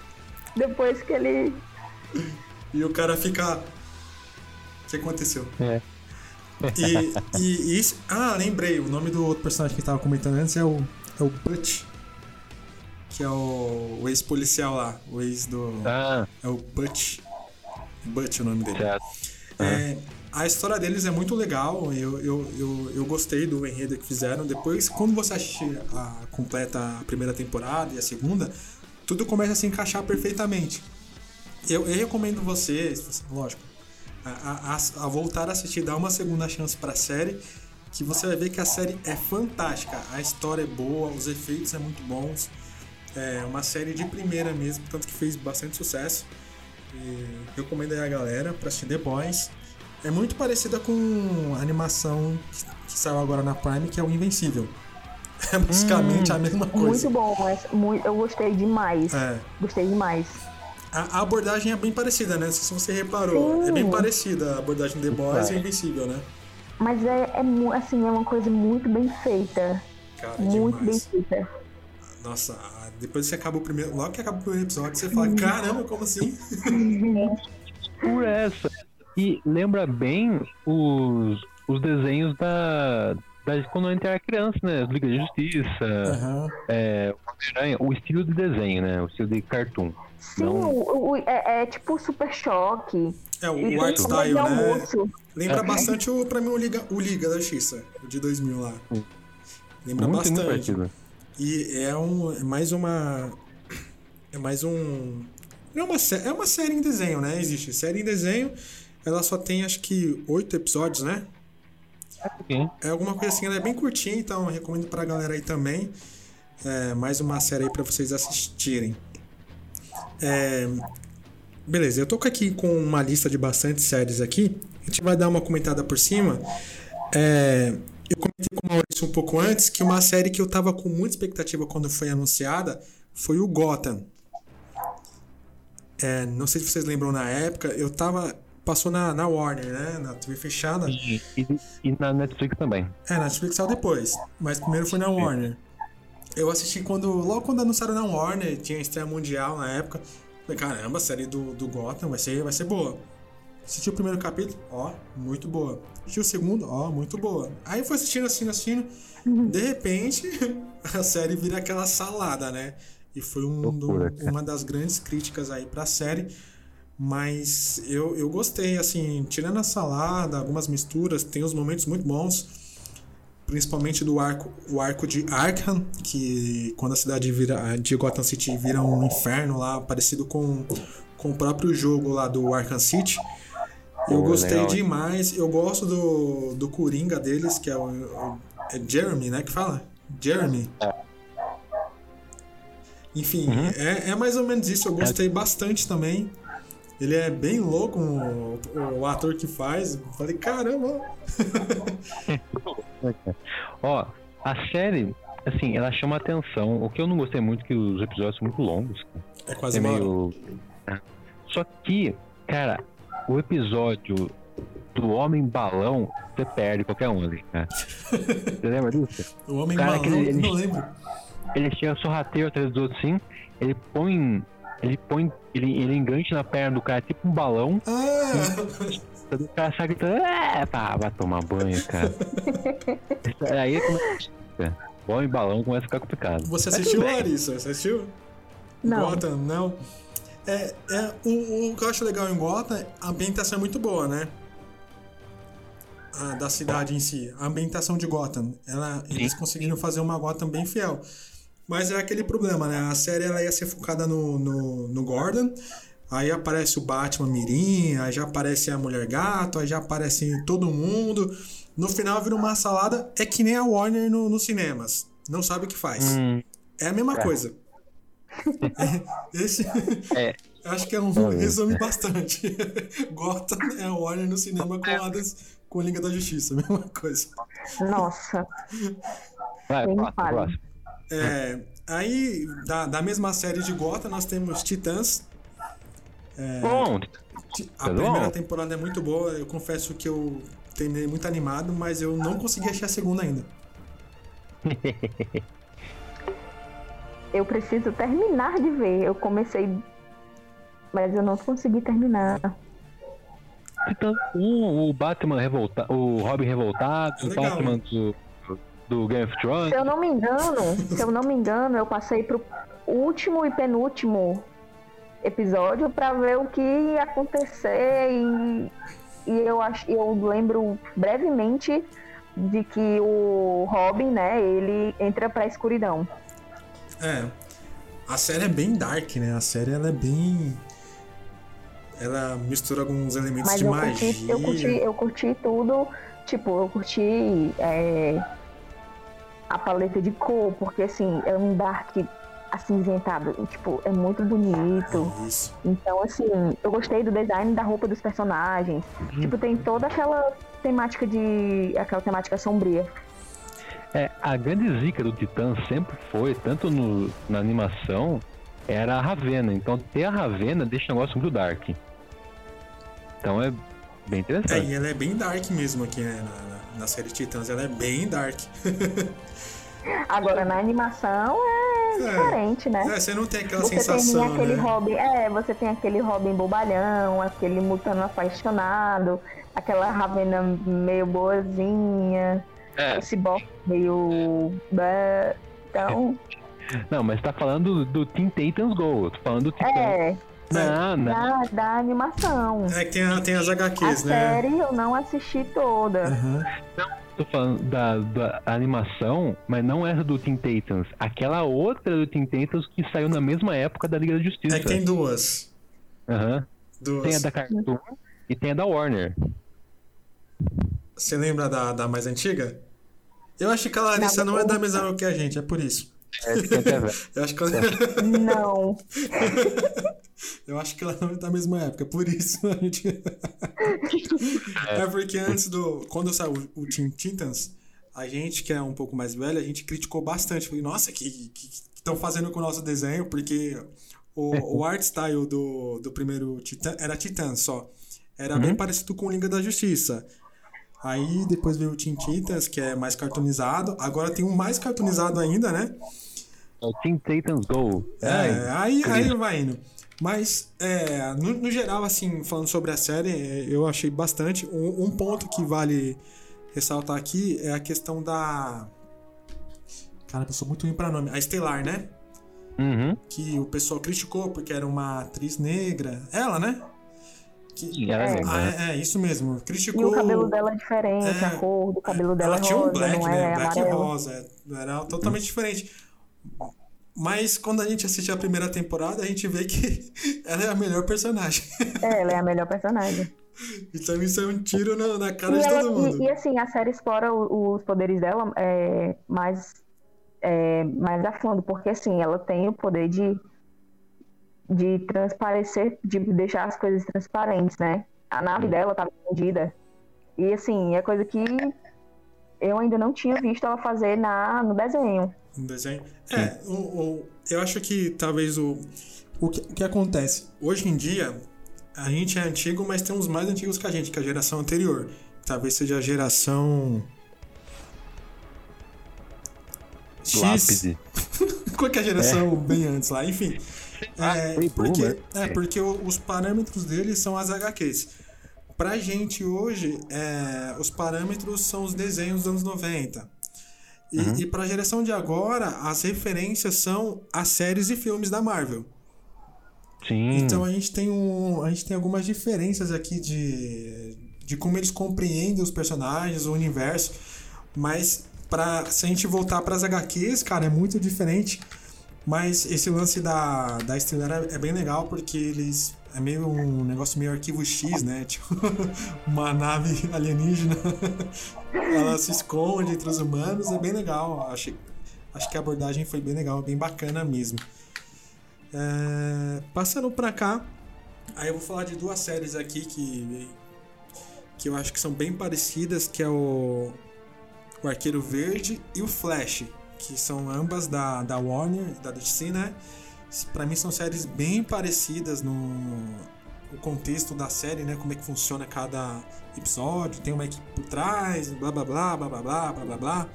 Depois que ele. e o cara fica. O que aconteceu? É. E, e, e isso. Ah, lembrei. O nome do outro personagem que tava comentando antes é o, é o Butch. Que é o, o ex-policial lá. O ex do. Ah, É o Butch. Butch é o nome dele. certo. É, a história deles é muito legal, eu, eu, eu, eu gostei do enredo que fizeram. Depois, quando você assistir a completa a primeira temporada e a segunda, tudo começa a se encaixar perfeitamente. Eu, eu recomendo você, se você- lógico, a, a- a- a voltar a assistir, dar uma segunda chance pra série, que você vai ver que a série é fantástica. A história é boa, os efeitos são muito bons. É uma série de primeira mesmo, tanto que fez bastante sucesso. E recomendo aí a galera pra assistir The Boys. É muito parecida com a animação que, saiu agora na Prime, que é o Invencível. É basicamente a mesma coisa. Muito bom, mas mui- eu gostei demais. É. Gostei demais. A, a abordagem é bem parecida, né? Não sei se você reparou. Sim. É bem parecida a abordagem de The Boys e É. o Invencível, né? Mas é, é assim, é uma coisa muito bem feita. Cara, Muito bem demais. feita. Nossa, depois que acaba o primeiro. Logo que acaba o primeiro episódio, você fala, caramba, como assim? [laughs] Por essa. E lembra bem os, os desenhos da, da. Quando a gente era criança, né? Liga da Justiça, Aham. é, o estilo de desenho, né? O estilo de cartoon. Sim, Não. o, o- é, é tipo super choque. É, o, E o art tem style, né? almoço. Lembra É. bastante, o, pra mim, o Liga, o Liga da Justiça, o de 2000 lá. Lembra Muito, muito bastante. parecido. E é, um, é mais uma. É mais um. É uma, é uma série em desenho, né? Existe série em desenho. Ela só tem acho que oito episódios, né? É alguma coisa assim, ela é bem curtinha, então recomendo pra galera aí também. É, mais uma série aí pra vocês assistirem. É, beleza, eu tô aqui com uma lista de bastante séries aqui. A gente vai dar uma comentada por cima. É, eu comentei com o Maurício um pouco antes que uma série que eu tava com muita expectativa quando foi anunciada foi o Gotham. É, não sei se vocês lembram na época, eu tava. Passou na, na Warner, né? Na TV fechada. E, e, e na Netflix também. É, na Netflix saiu depois, mas primeiro foi na Warner. Eu assisti quando. Logo quando anunciaram na Warner, tinha estreia mundial na época. Falei, caramba, a série do, do Gotham vai ser, vai ser boa. Assisti o primeiro capítulo, ó, muito boa. Assisti o segundo, ó, muito boa. Aí foi assistindo, assistindo, assistindo. De repente, [laughs] a série vira aquela salada, né? E foi um do- Loucura, uma das grandes críticas aí pra série. Mas eu, eu gostei, assim, tirando a salada, algumas misturas, tem uns momentos muito bons principalmente do arco, o arco de Arkham, que quando a cidade vira, de Gotham City vira um inferno lá, parecido com, com o próprio jogo lá do Arkham City. Eu gostei legal, demais. Eu gosto do, do Coringa deles, que é o, o- é Jeremy, né? Que fala? Jeremy. Enfim, Uhum. é, é mais ou menos isso. Eu gostei bastante também. Ele é bem louco, o, o ator que faz. Eu Falei, caramba. [laughs] Ó, a série, assim, ela chama atenção. O que eu não gostei muito é que os episódios são muito longos. É quase É hora. meio. Só que, cara, o episódio do Homem Balão, você perde qualquer um ali, cara. [laughs] Você lembra disso? O Homem Cara, Balão, aquele- ele- não lembro. Ele chega sorrateiro atrás dos outros assim, ele põe. Ele põe. Ele, ele engancha na perna do cara tipo um balão, Ah! o cara sai gritando, é, pá, vai tomar banho, cara. [laughs] Aí começa. O homem balão começa a ficar complicado. Você assistiu. Larissa? Você assistiu? Não. Gotham, não. É, é, o, o que eu acho legal em Gotham, é a ambientação é muito boa, né? A, da cidade em si. A ambientação de Gotham. Ela, eles conseguiram fazer uma Gotham bem fiel. Mas é aquele problema, né? A série ela ia ser focada no, no, no Gordon. Aí aparece o Batman Mirim, aí já aparece a Mulher Gato, aí já aparece todo mundo. No final vira uma salada. É que nem a Warner no, nos cinemas. Não sabe o que faz. Hum, É a mesma coisa. [laughs] É, Esse. É. Acho que é um Talvez, resume bastante. [laughs] Gotham é a Warner no cinema com Hadas com a Liga da Justiça, [laughs] mesma coisa. Nossa. vai, próximo, fale. próximo. É, aí, da, da mesma série de Gotham, nós temos Titãs. Bom, Ti- A Tá bom? primeira temporada é muito boa. Eu confesso que eu terminei muito animado, mas eu não consegui achar a segunda ainda. [laughs] Eu preciso terminar de ver. Eu comecei. Mas eu não consegui terminar. Então, um, o Batman revoltado, o Robin revoltado, É o. Batman do, do Game of Thrones. Se eu não me engano, se eu não me engano, eu passei pro último e penúltimo episódio pra ver o que ia acontecer e, e eu acho, eu lembro brevemente de que o Robin, né, ele entra pra escuridão. É. A série é bem dark, né? A série ela é bem. Ela mistura alguns elementos Mas de eu magia. curti, eu curti, eu curti tudo, tipo, eu curti é, a paleta de cor, porque assim, é um dark acinzentado, e, tipo, é muito bonito. Isso. Então, assim, eu gostei do design da roupa dos personagens. Tipo, tem toda aquela temática de. aquela temática sombria. É, a grande zica do Titã sempre foi, tanto no, na animação, era a Ravena. Então ter a Ravena deixa o negócio muito dark. Então é bem É, interessante. e ela é bem dark mesmo aqui, né? Na, na- na série Titãs, ela é bem dark. [laughs] Agora, na animação é, diferente, né? É, você não tem aquela Você sensação, tem aquele né? Robin, é, você tem aquele Robin bobalhão, aquele mutano apaixonado, aquela Ravena meio boazinha, É, esse Cyborg meio. bé. Então, não, mas tá falando do, Teen Titans Go. Eu tô falando do Titã. é, Não, não. da, da animação. É que tem, a- tem as A HQs, né? série eu não assisti toda. Aham. Tô falando da, da animação, mas não essa do Teen Titans. Aquela outra do Teen Titans que saiu na mesma época da Liga da Justiça. É que tem duas. Aham. duas. Tem a da Cartoon e tem a da Warner. Você lembra da, da mais antiga? Eu acho que a Larissa não, Não, é da mesma que a gente, é por isso. É. [laughs] Eu acho que ela, Não. [laughs] eu acho que ela não é da mesma época, por isso a gente. [laughs] é porque antes do. Quando saiu o Teen Titans, a gente, que é um pouco mais velho, a gente criticou bastante. Falei, nossa, que estão fazendo com o nosso desenho? Porque o, o art style do, do primeiro Titã era Titã só. Era bem parecido com o Liga da Justiça. Aí depois veio o Teen Titans, que é mais cartoonizado. Agora tem um mais cartoonizado ainda, né? É o Teen Titans Go. É, aí, aí vai indo. Mas, é, no, no geral, assim, falando sobre a série, é, eu achei bastante. Um, um ponto que vale ressaltar aqui é a questão da. Cara, eu sou muito ruim pra nome. A Estelar, né? Uhum. Que o pessoal criticou porque era uma atriz negra. Ela, né? Que- é É. negra, Ah, né? é, é, isso mesmo. E Criticou. o cabelo dela é diferente, É, a cor do cabelo dela Ela é tinha rosa, um black, não né? é Black e amarelo. rosa. é, Era totalmente diferente. Mas quando a gente assiste a primeira temporada, a gente vê que [laughs] ela é a melhor personagem. É, ela é a melhor personagem. [laughs] Então isso é um tiro na, na cara E, de ela- todo e- mundo. e, assim, a série explora o- os poderes dela é, mais, é, mais a fundo, porque assim, ela tem o poder de, de transparecer, de deixar as coisas transparentes, né? A nave dela estava escondida. E assim, é coisa que eu ainda não tinha visto ela fazer na, no desenho. Um desenho. É, o, o- eu acho que talvez o, o, que, o que acontece. Hoje em dia, a gente é antigo, mas tem uns mais antigos que a gente, que é a geração anterior. Talvez seja a geração. X. Lápide. [laughs] Qual que é a geração bem antes lá? Enfim. Ah, É, Baby porque, é, porque os parâmetros deles são as HQs. Pra gente hoje, é, os parâmetros são os desenhos dos anos 90. E, Uhum. e pra geração de agora, as referências são as séries e filmes da Marvel. Sim. Então a gente tem um, a gente tem algumas diferenças aqui de, de como eles compreendem os personagens, o universo, mas para se a gente voltar para as HQs, cara, é muito diferente. Mas esse lance da da Estrela é, é bem legal porque eles é meio um negócio meio arquivo X, né? [laughs] Tipo, uma nave alienígena, [laughs] ela se esconde entre os humanos, é bem legal. Acho, acho que a abordagem foi bem legal, bem bacana mesmo. É, passando pra cá, aí eu vou falar de duas séries aqui que, que eu acho que são bem parecidas, que é o, o Arqueiro Verde e o Flash, que são ambas da, da Warner, da DC, né? Pra mim são séries bem parecidas no, no contexto da série, né? Como é que funciona cada episódio, tem uma equipe por trás, blá blá blá, blá blá blá, blá blá blá.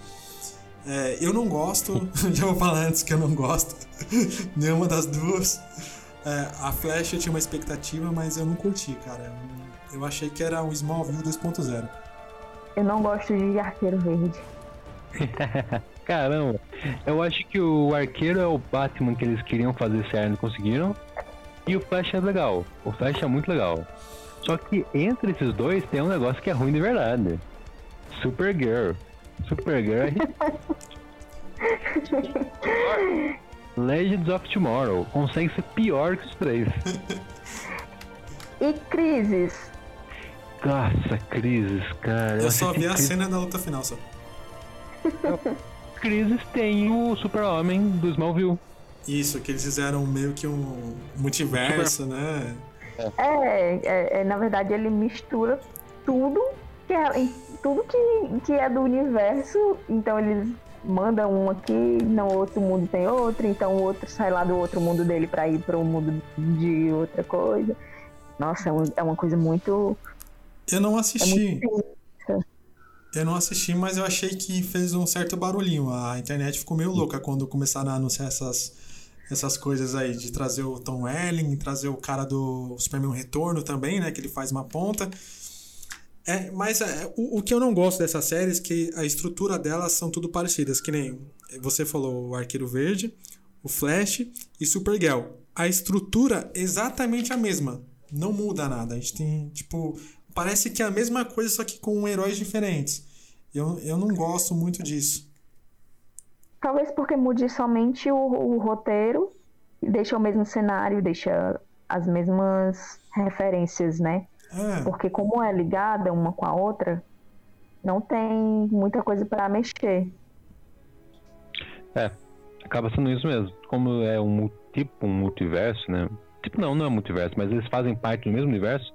É, eu não gosto, [laughs] já vou falar antes que eu não gosto [laughs] nenhuma das duas. É, a Flash eu tinha uma expectativa, mas eu não curti, cara. Eu, achei que era o Smallville 2.0. Eu não gosto de Arqueiro Verde. [laughs] Caramba, eu acho que o Arqueiro é o Batman que eles queriam fazer série e não conseguiram. E o Flash é legal. O Flash é muito legal. Só que entre esses dois tem um negócio que é ruim de verdade. Supergirl. Supergirl é [laughs] Legends of Tomorrow consegue ser pior que os três. E Crises. Nossa, Crises, cara. Eu só acho que vi a Crises- cena da luta final só. Crises tem o Super-Homem do Smallville. Isso, que eles fizeram meio que um multiverso, né? É, é, é, na verdade ele mistura tudo que é, tudo que, que é do universo. Então eles mandam um aqui, no outro mundo tem outro, então o outro sai lá do outro mundo dele pra ir para o mundo de outra coisa. Nossa, é uma, é uma coisa muito. Eu não É assisti. muito Eu não assisti, mas eu achei que fez um certo barulhinho. A internet ficou meio louca quando começaram a anunciar essas, essas coisas aí, de trazer o Tom Welling, trazer o cara do Superman Retorno também, né? Que ele faz uma ponta. É, mas é, o, o que eu não gosto dessas séries é que a estrutura delas são tudo parecidas, que nem você falou o Arqueiro Verde, o Flash e Supergirl. A estrutura é exatamente a mesma. Não muda nada. A gente tem, tipo, parece que é a mesma coisa, só que com heróis diferentes. Eu, eu não gosto muito disso. Talvez porque mude somente o, o roteiro, deixa o mesmo cenário, deixa as mesmas referências, né? É, Porque como é ligada uma com a outra, não tem muita coisa pra mexer. É, acaba sendo isso mesmo. Como é um tipo um multiverso, né? Tipo, não, não é multiverso, mas eles fazem parte do mesmo universo.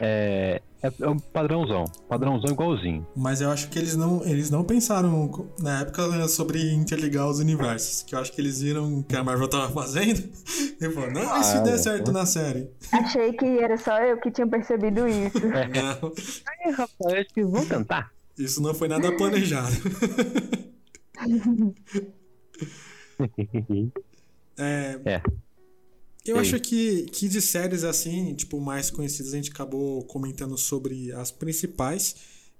É, é, é um padrãozão. Padrãozão igualzinho. mas eu acho que eles não, eles não pensaram na época né, sobre interligar os universos. Que eu acho que eles viram o que a Marvel tava fazendo [laughs] e falaram, não, e se Ah, der é. certo na série? Achei que era só eu que tinha percebido isso. Não, [laughs] Aí, rapaz, acho que vão tentar. isso não foi nada planejado. [laughs] É, É. Eu Sim. acho que, que de séries assim, tipo, mais conhecidas, a gente acabou comentando sobre as principais.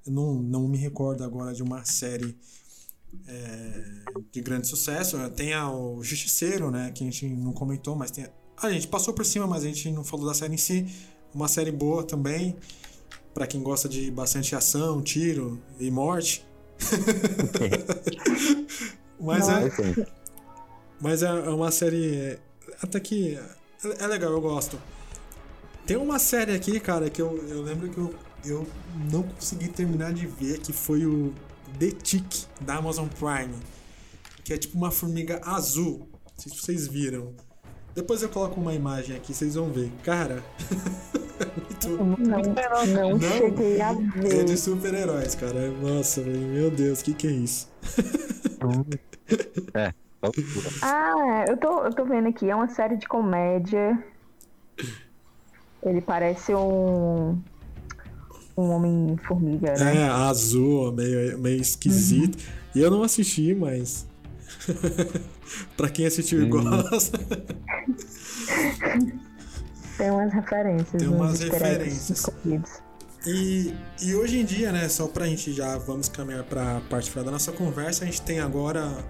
Eu não, não me recordo agora de uma série é, de grande sucesso. Tem a, o Justiceiro, né? Que a gente não comentou, mas tem. A gente passou por cima, mas a gente não falou da série em si. Uma série boa também. Pra quem gosta de bastante ação, tiro e morte. [laughs] mas é, Nossa. mas é é uma série. Até que. É é legal, eu gosto. Tem uma série aqui, cara, que eu, eu lembro que eu, eu não consegui terminar de ver, que foi o The Tick, da Amazon Prime. Que é tipo uma formiga azul. Não sei se vocês viram. Depois eu coloco uma imagem aqui, vocês vão ver. Cara. [laughs] muito... Não, não, não cheguei a ver. É de super-heróis, cara. Nossa, meu Deus, o que, que é isso? é. Ah, eu tô, eu tô vendo aqui, é uma série de comédia. Ele parece um. Um homem-formiga, né? É, azul, meio, meio esquisito. Uhum. E eu não assisti, mas. [laughs] pra quem assistiu e gosta. [laughs] Tem umas referências. Tem umas referências. E, e hoje em dia, né, só pra gente já vamos caminhar pra parte final da nossa conversa, a gente tem agora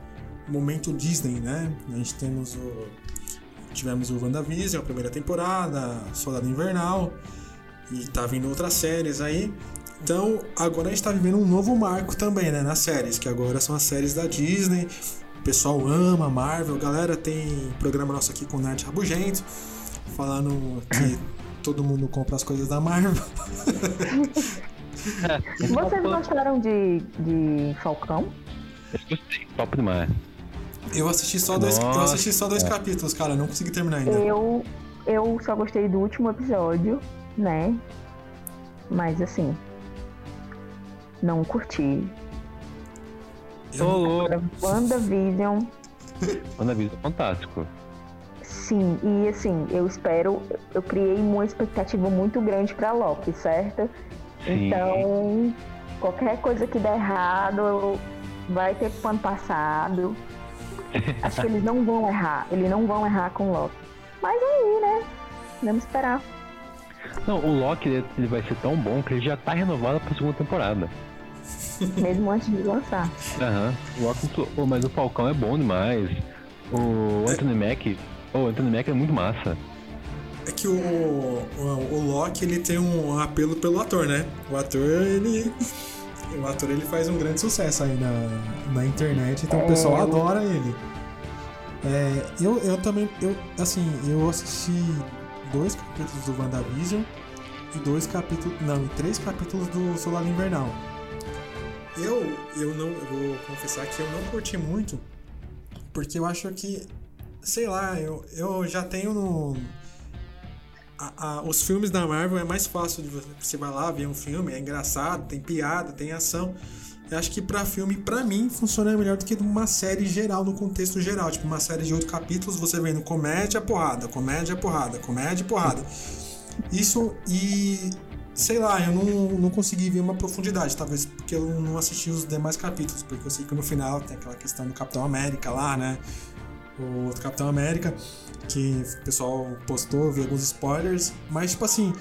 momento Disney, né? A gente temos o. Tivemos o WandaVision, a primeira temporada, Soldado Invernal, e tá vindo outras séries aí. Então, agora a gente tá vivendo um novo marco também, né, nas séries, que agora são as séries da Disney. O pessoal ama Marvel, galera tem programa nosso aqui com o Nerd Rabugento, falando que [coughs] todo mundo compra as coisas da Marvel. [laughs] Vocês gostaram de, de Falcão? Eu gostei, top demais. Eu assisti só dois, eu assisti só dois é. capítulos, cara, não consegui terminar ainda. Eu, eu só gostei do último episódio, né? Mas assim, não curti. Eu... WandaVision. [laughs] WandaVision é fantástico. Sim, e assim, eu espero. Eu criei uma expectativa muito grande para Loki, certo? Sim. Então, qualquer coisa que der errado, vai ter pano passado. Acho que eles não vão errar. Eles não vão errar com Loki. Mas aí, né? Vamos esperar. Não, o Loki ele vai ser tão bom que ele já tá renovado pra segunda temporada. [laughs] Mesmo antes de lançar. Aham. Uhum. mas o Falcão é bom demais. O Anthony Mack o Anthony Mack é muito massa. É que o, o, o Loki ele tem um apelo pelo ator, né? O ator ele o ator ele faz um grande sucesso aí na, na internet, então o pessoal adora ele. É, eu, eu também, eu, assim, eu assisti dois capítulos do WandaVision e dois capítulos, não, três capítulos do Solar Invernal. Eu, eu não, eu vou confessar que eu não curti muito, porque eu acho que sei lá, eu, eu já tenho no. A, a, os filmes da Marvel é mais fácil de você, você vai lá ver um filme, é engraçado, tem piada, tem ação. Eu acho que para filme, para mim, funciona melhor do que uma série geral, no contexto geral. Tipo, uma série de oito capítulos, você vendo comédia, porrada, comédia, porrada, comédia, porrada. Isso e. Sei lá, eu não, não consegui ver uma profundidade, talvez porque eu não assisti os demais capítulos, porque eu sei que no final tem aquela questão do Capitão América lá, né? O outro Capitão América, que o pessoal postou, vi alguns spoilers, mas tipo assim,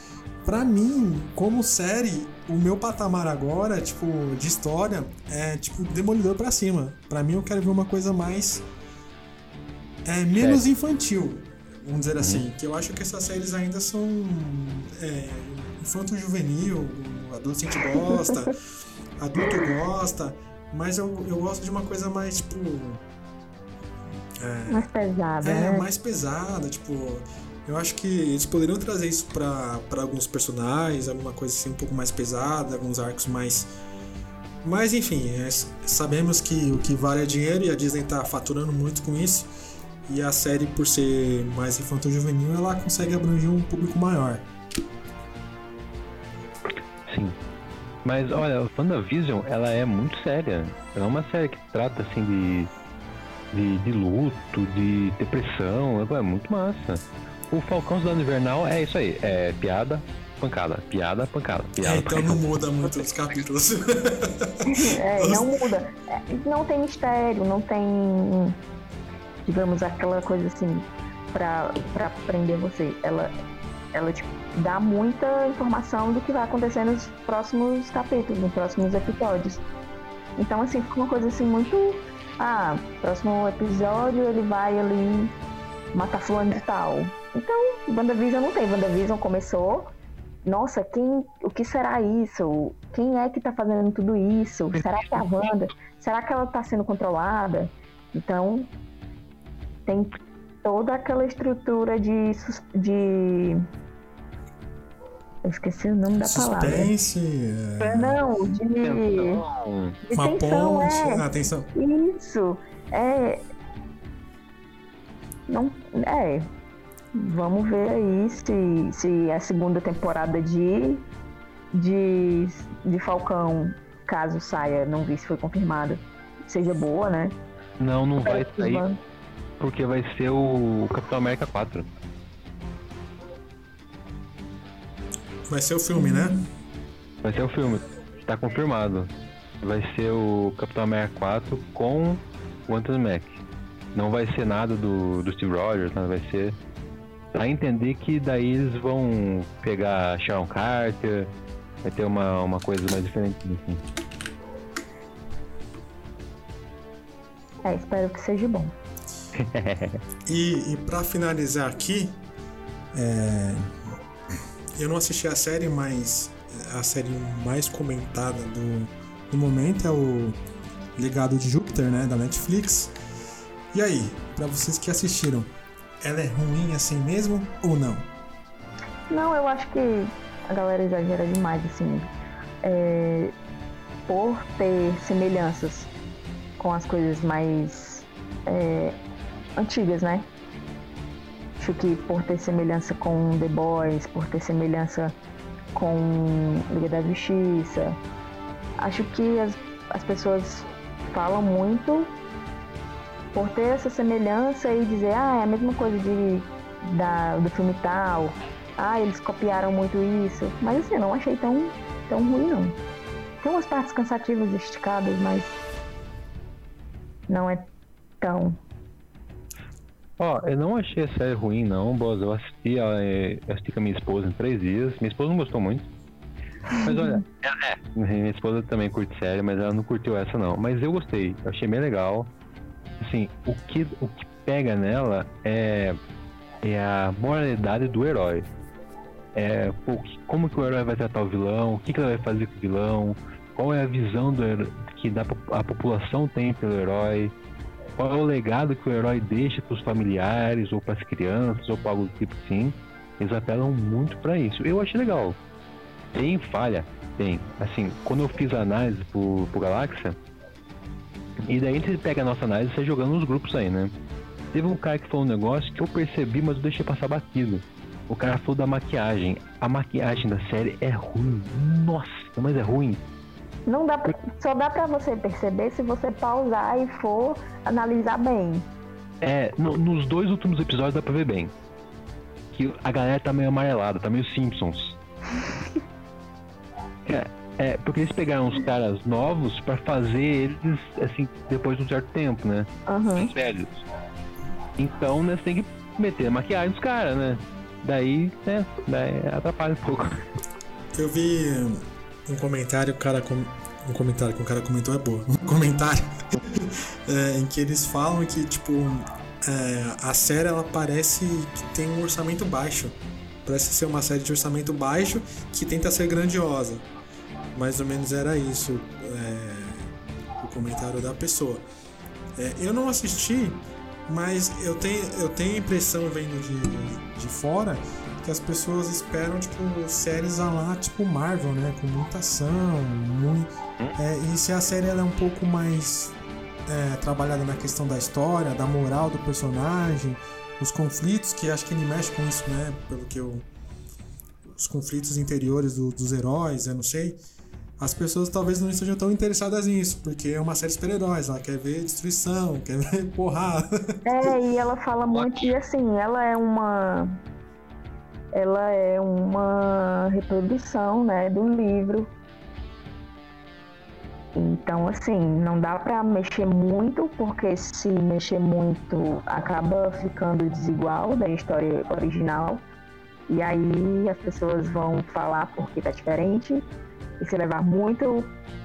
pra mim, como série, o meu patamar agora, tipo, de história, é tipo Demolidor pra cima. Pra mim eu quero ver uma coisa mais. É, menos infantil, vamos dizer assim. Uhum. Que eu acho que essas séries ainda são. É, infanto-juvenil, adolescente gosta, [laughs] adulto gosta, mas eu, eu gosto de uma coisa mais, tipo é, mais pesada. É, né? mais pesada, tipo. Eu acho que eles poderiam trazer isso para alguns personagens, alguma coisa assim um pouco mais pesada, alguns arcos mais. Mas enfim, é, sabemos que o que vale é dinheiro e a Disney tá faturando muito com isso. E a série, por ser mais infantil juvenil, ela consegue abranger um público maior. Sim. Mas olha, a WandaVision, ela é muito séria. Ela é uma série que trata assim de de, de luto, de depressão. É, é muito massa. O Falcão Soldado Invernal é isso aí. É piada, pancada, piada, pancada, piada. É, então pancada. não muda muito os capítulos. [laughs] é, não muda. É, não tem mistério, não tem, digamos, aquela coisa assim pra, pra prender você. Ela, ela tipo, dá muita informação do que vai acontecer nos próximos capítulos, nos próximos episódios. Então, assim, fica uma coisa assim muito ah, próximo episódio ele vai ali matar fulano de tal. Então, WandaVision não tem. WandaVision começou. Nossa, quem, o que será isso? Quem é que tá fazendo tudo isso? Será que é a Wanda? Será que ela tá sendo controlada? Então, tem toda aquela estrutura de, de Eu esqueci o nome da palavra. Suspense. é, Não, de. Então, de Uma tensão, ponte. é. Ah, atenção. Isso. É. Não. É. Vamos ver aí se, se a segunda temporada de, de. de Falcão, caso saia, não vi se foi confirmado, seja boa, né? não, não vai sair porque vai ser o Capitão América 4. Vai ser o filme, né? Vai ser o filme, tá confirmado. Vai ser o Capitão América 4 com o Anthony Mack. Não vai ser nada do, do Steve Rogers, nada, vai ser. Pra entender que daí eles vão pegar Sharon Carter, vai ter uma, uma coisa mais diferente assim. É, espero que seja bom. [laughs] E, e para finalizar aqui, é, eu não assisti a série, mas a série mais comentada do, do momento é o Legado de Júpiter, né, da Netflix. E aí, para vocês que assistiram, ela é ruim assim mesmo ou não? Não, eu acho que a galera exagera demais, assim. É, por ter semelhanças com as coisas mais é, antigas, né? Acho que por ter semelhança com The Boys, por ter semelhança com Liga da Justiça, acho que as, as pessoas falam muito por ter essa semelhança e dizer, ah, é a mesma coisa de, da, do filme tal, ah, eles copiaram muito isso. Mas assim, eu não achei tão, tão ruim, não. Tem umas partes cansativas, esticadas, mas não é tão. Ó, eu não achei a série ruim não, Boz. Eu assisti, é, eu assisti com a minha esposa em três dias. Minha esposa não gostou muito. Mas olha, ela [laughs] é. [laughs] Minha esposa também curte série, mas ela não curtiu essa não. Mas eu gostei, eu achei bem legal. Assim, o que, o que pega nela é, é a moralidade do herói. É, pô, como que o herói vai tratar o vilão, o que, que ele vai fazer com o vilão, qual é a visão do herói, que po- a população tem pelo herói, qual é o legado que o herói deixa para os familiares, ou para as crianças, ou para algo do tipo assim. Eles apelam muito para isso. Eu achei legal. Tem falha? Tem. Assim, quando eu fiz a análise pro, pro Galáxia, e daí você pega a nossa análise e sai jogando nos grupos aí, né? Teve um cara que falou um negócio que eu percebi, mas eu deixei passar batido. O cara falou da maquiagem. A maquiagem da série é ruim. Nossa, mas é ruim. Não dá pra- só dá pra você perceber se você pausar e for analisar bem. É, no- nos dois últimos episódios dá pra ver bem. Que a galera tá meio amarelada, tá meio Simpsons. [laughs] É, é, porque eles pegaram os caras novos pra fazer eles, assim, depois de um certo tempo, né? Mais velhos. Então, né, você tem que meter a maquiagem dos caras, né? Daí, né, daí atrapalha um pouco. Eu vi um comentário, o cara com- um comentário que um cara comentou é boa. [laughs] Um comentário é, em que eles falam que tipo é, a série ela parece que tem um orçamento baixo. Parece ser uma série de orçamento baixo que tenta ser grandiosa. Mais ou menos era isso é, o comentário da pessoa. É, eu não assisti, mas eu tenho, eu tenho a impressão vendo de, de fora que as pessoas esperam, tipo, séries a lá, tipo Marvel, né? Com muita ação, muito... É, e se a série é um pouco mais é, trabalhada na questão da história, da moral do personagem, os conflitos, que acho que ele mexe com isso, né? Pelo que eu... Os conflitos interiores do- dos heróis, eu não sei. As pessoas talvez não estejam tão interessadas nisso, porque é uma série de super-heróis, ela quer ver destruição, [laughs] quer ver porrada. É, e ela fala muito, e assim, ela é uma. Ela é uma reprodução, né, do livro. Então, assim, não dá pra mexer muito, porque se mexer muito acaba ficando desigual da história original. E aí as pessoas vão falar porque tá diferente. E se levar muito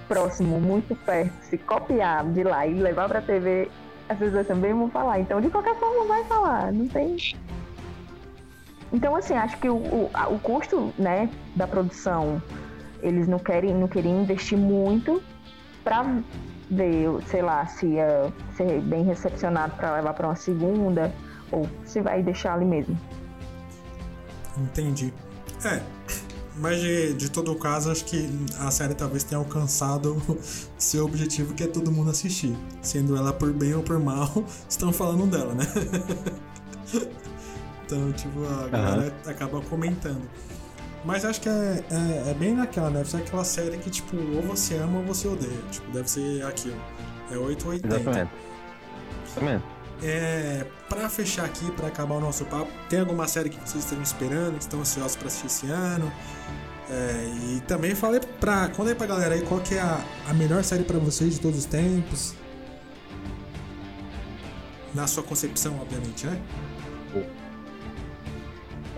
próximo, muito perto, se copiar de lá e levar pra TV, as pessoas também vão falar. Então, de qualquer forma, vai falar. Não tem. Então, assim, acho que o, o, o custo, né, da produção, eles não querem, não queriam investir muito pra ver, sei lá, se ia ser bem recepcionado pra levar pra uma segunda ou se vai deixar ali mesmo. Entendi. É, Mas de, de todo caso, acho que a série talvez tenha alcançado [laughs] seu objetivo, que é todo mundo assistir. Sendo ela por bem ou por mal, [laughs] estão falando dela, né? [laughs] então, tipo, a galera acaba comentando. Mas acho que é, é, é bem naquela, né? Deve ser aquela série que, tipo, ou você ama ou você odeia. Tipo, deve ser aquilo. É 8 ou 80. Exatamente. Exatamente. É, pra fechar aqui, pra acabar o nosso papo, tem alguma série que vocês estão esperando, que estão ansiosos pra assistir esse ano? É, e também falei pra. Conta aí pra galera aí qual que é a, a melhor série pra vocês de todos os tempos. Na sua concepção, obviamente, né?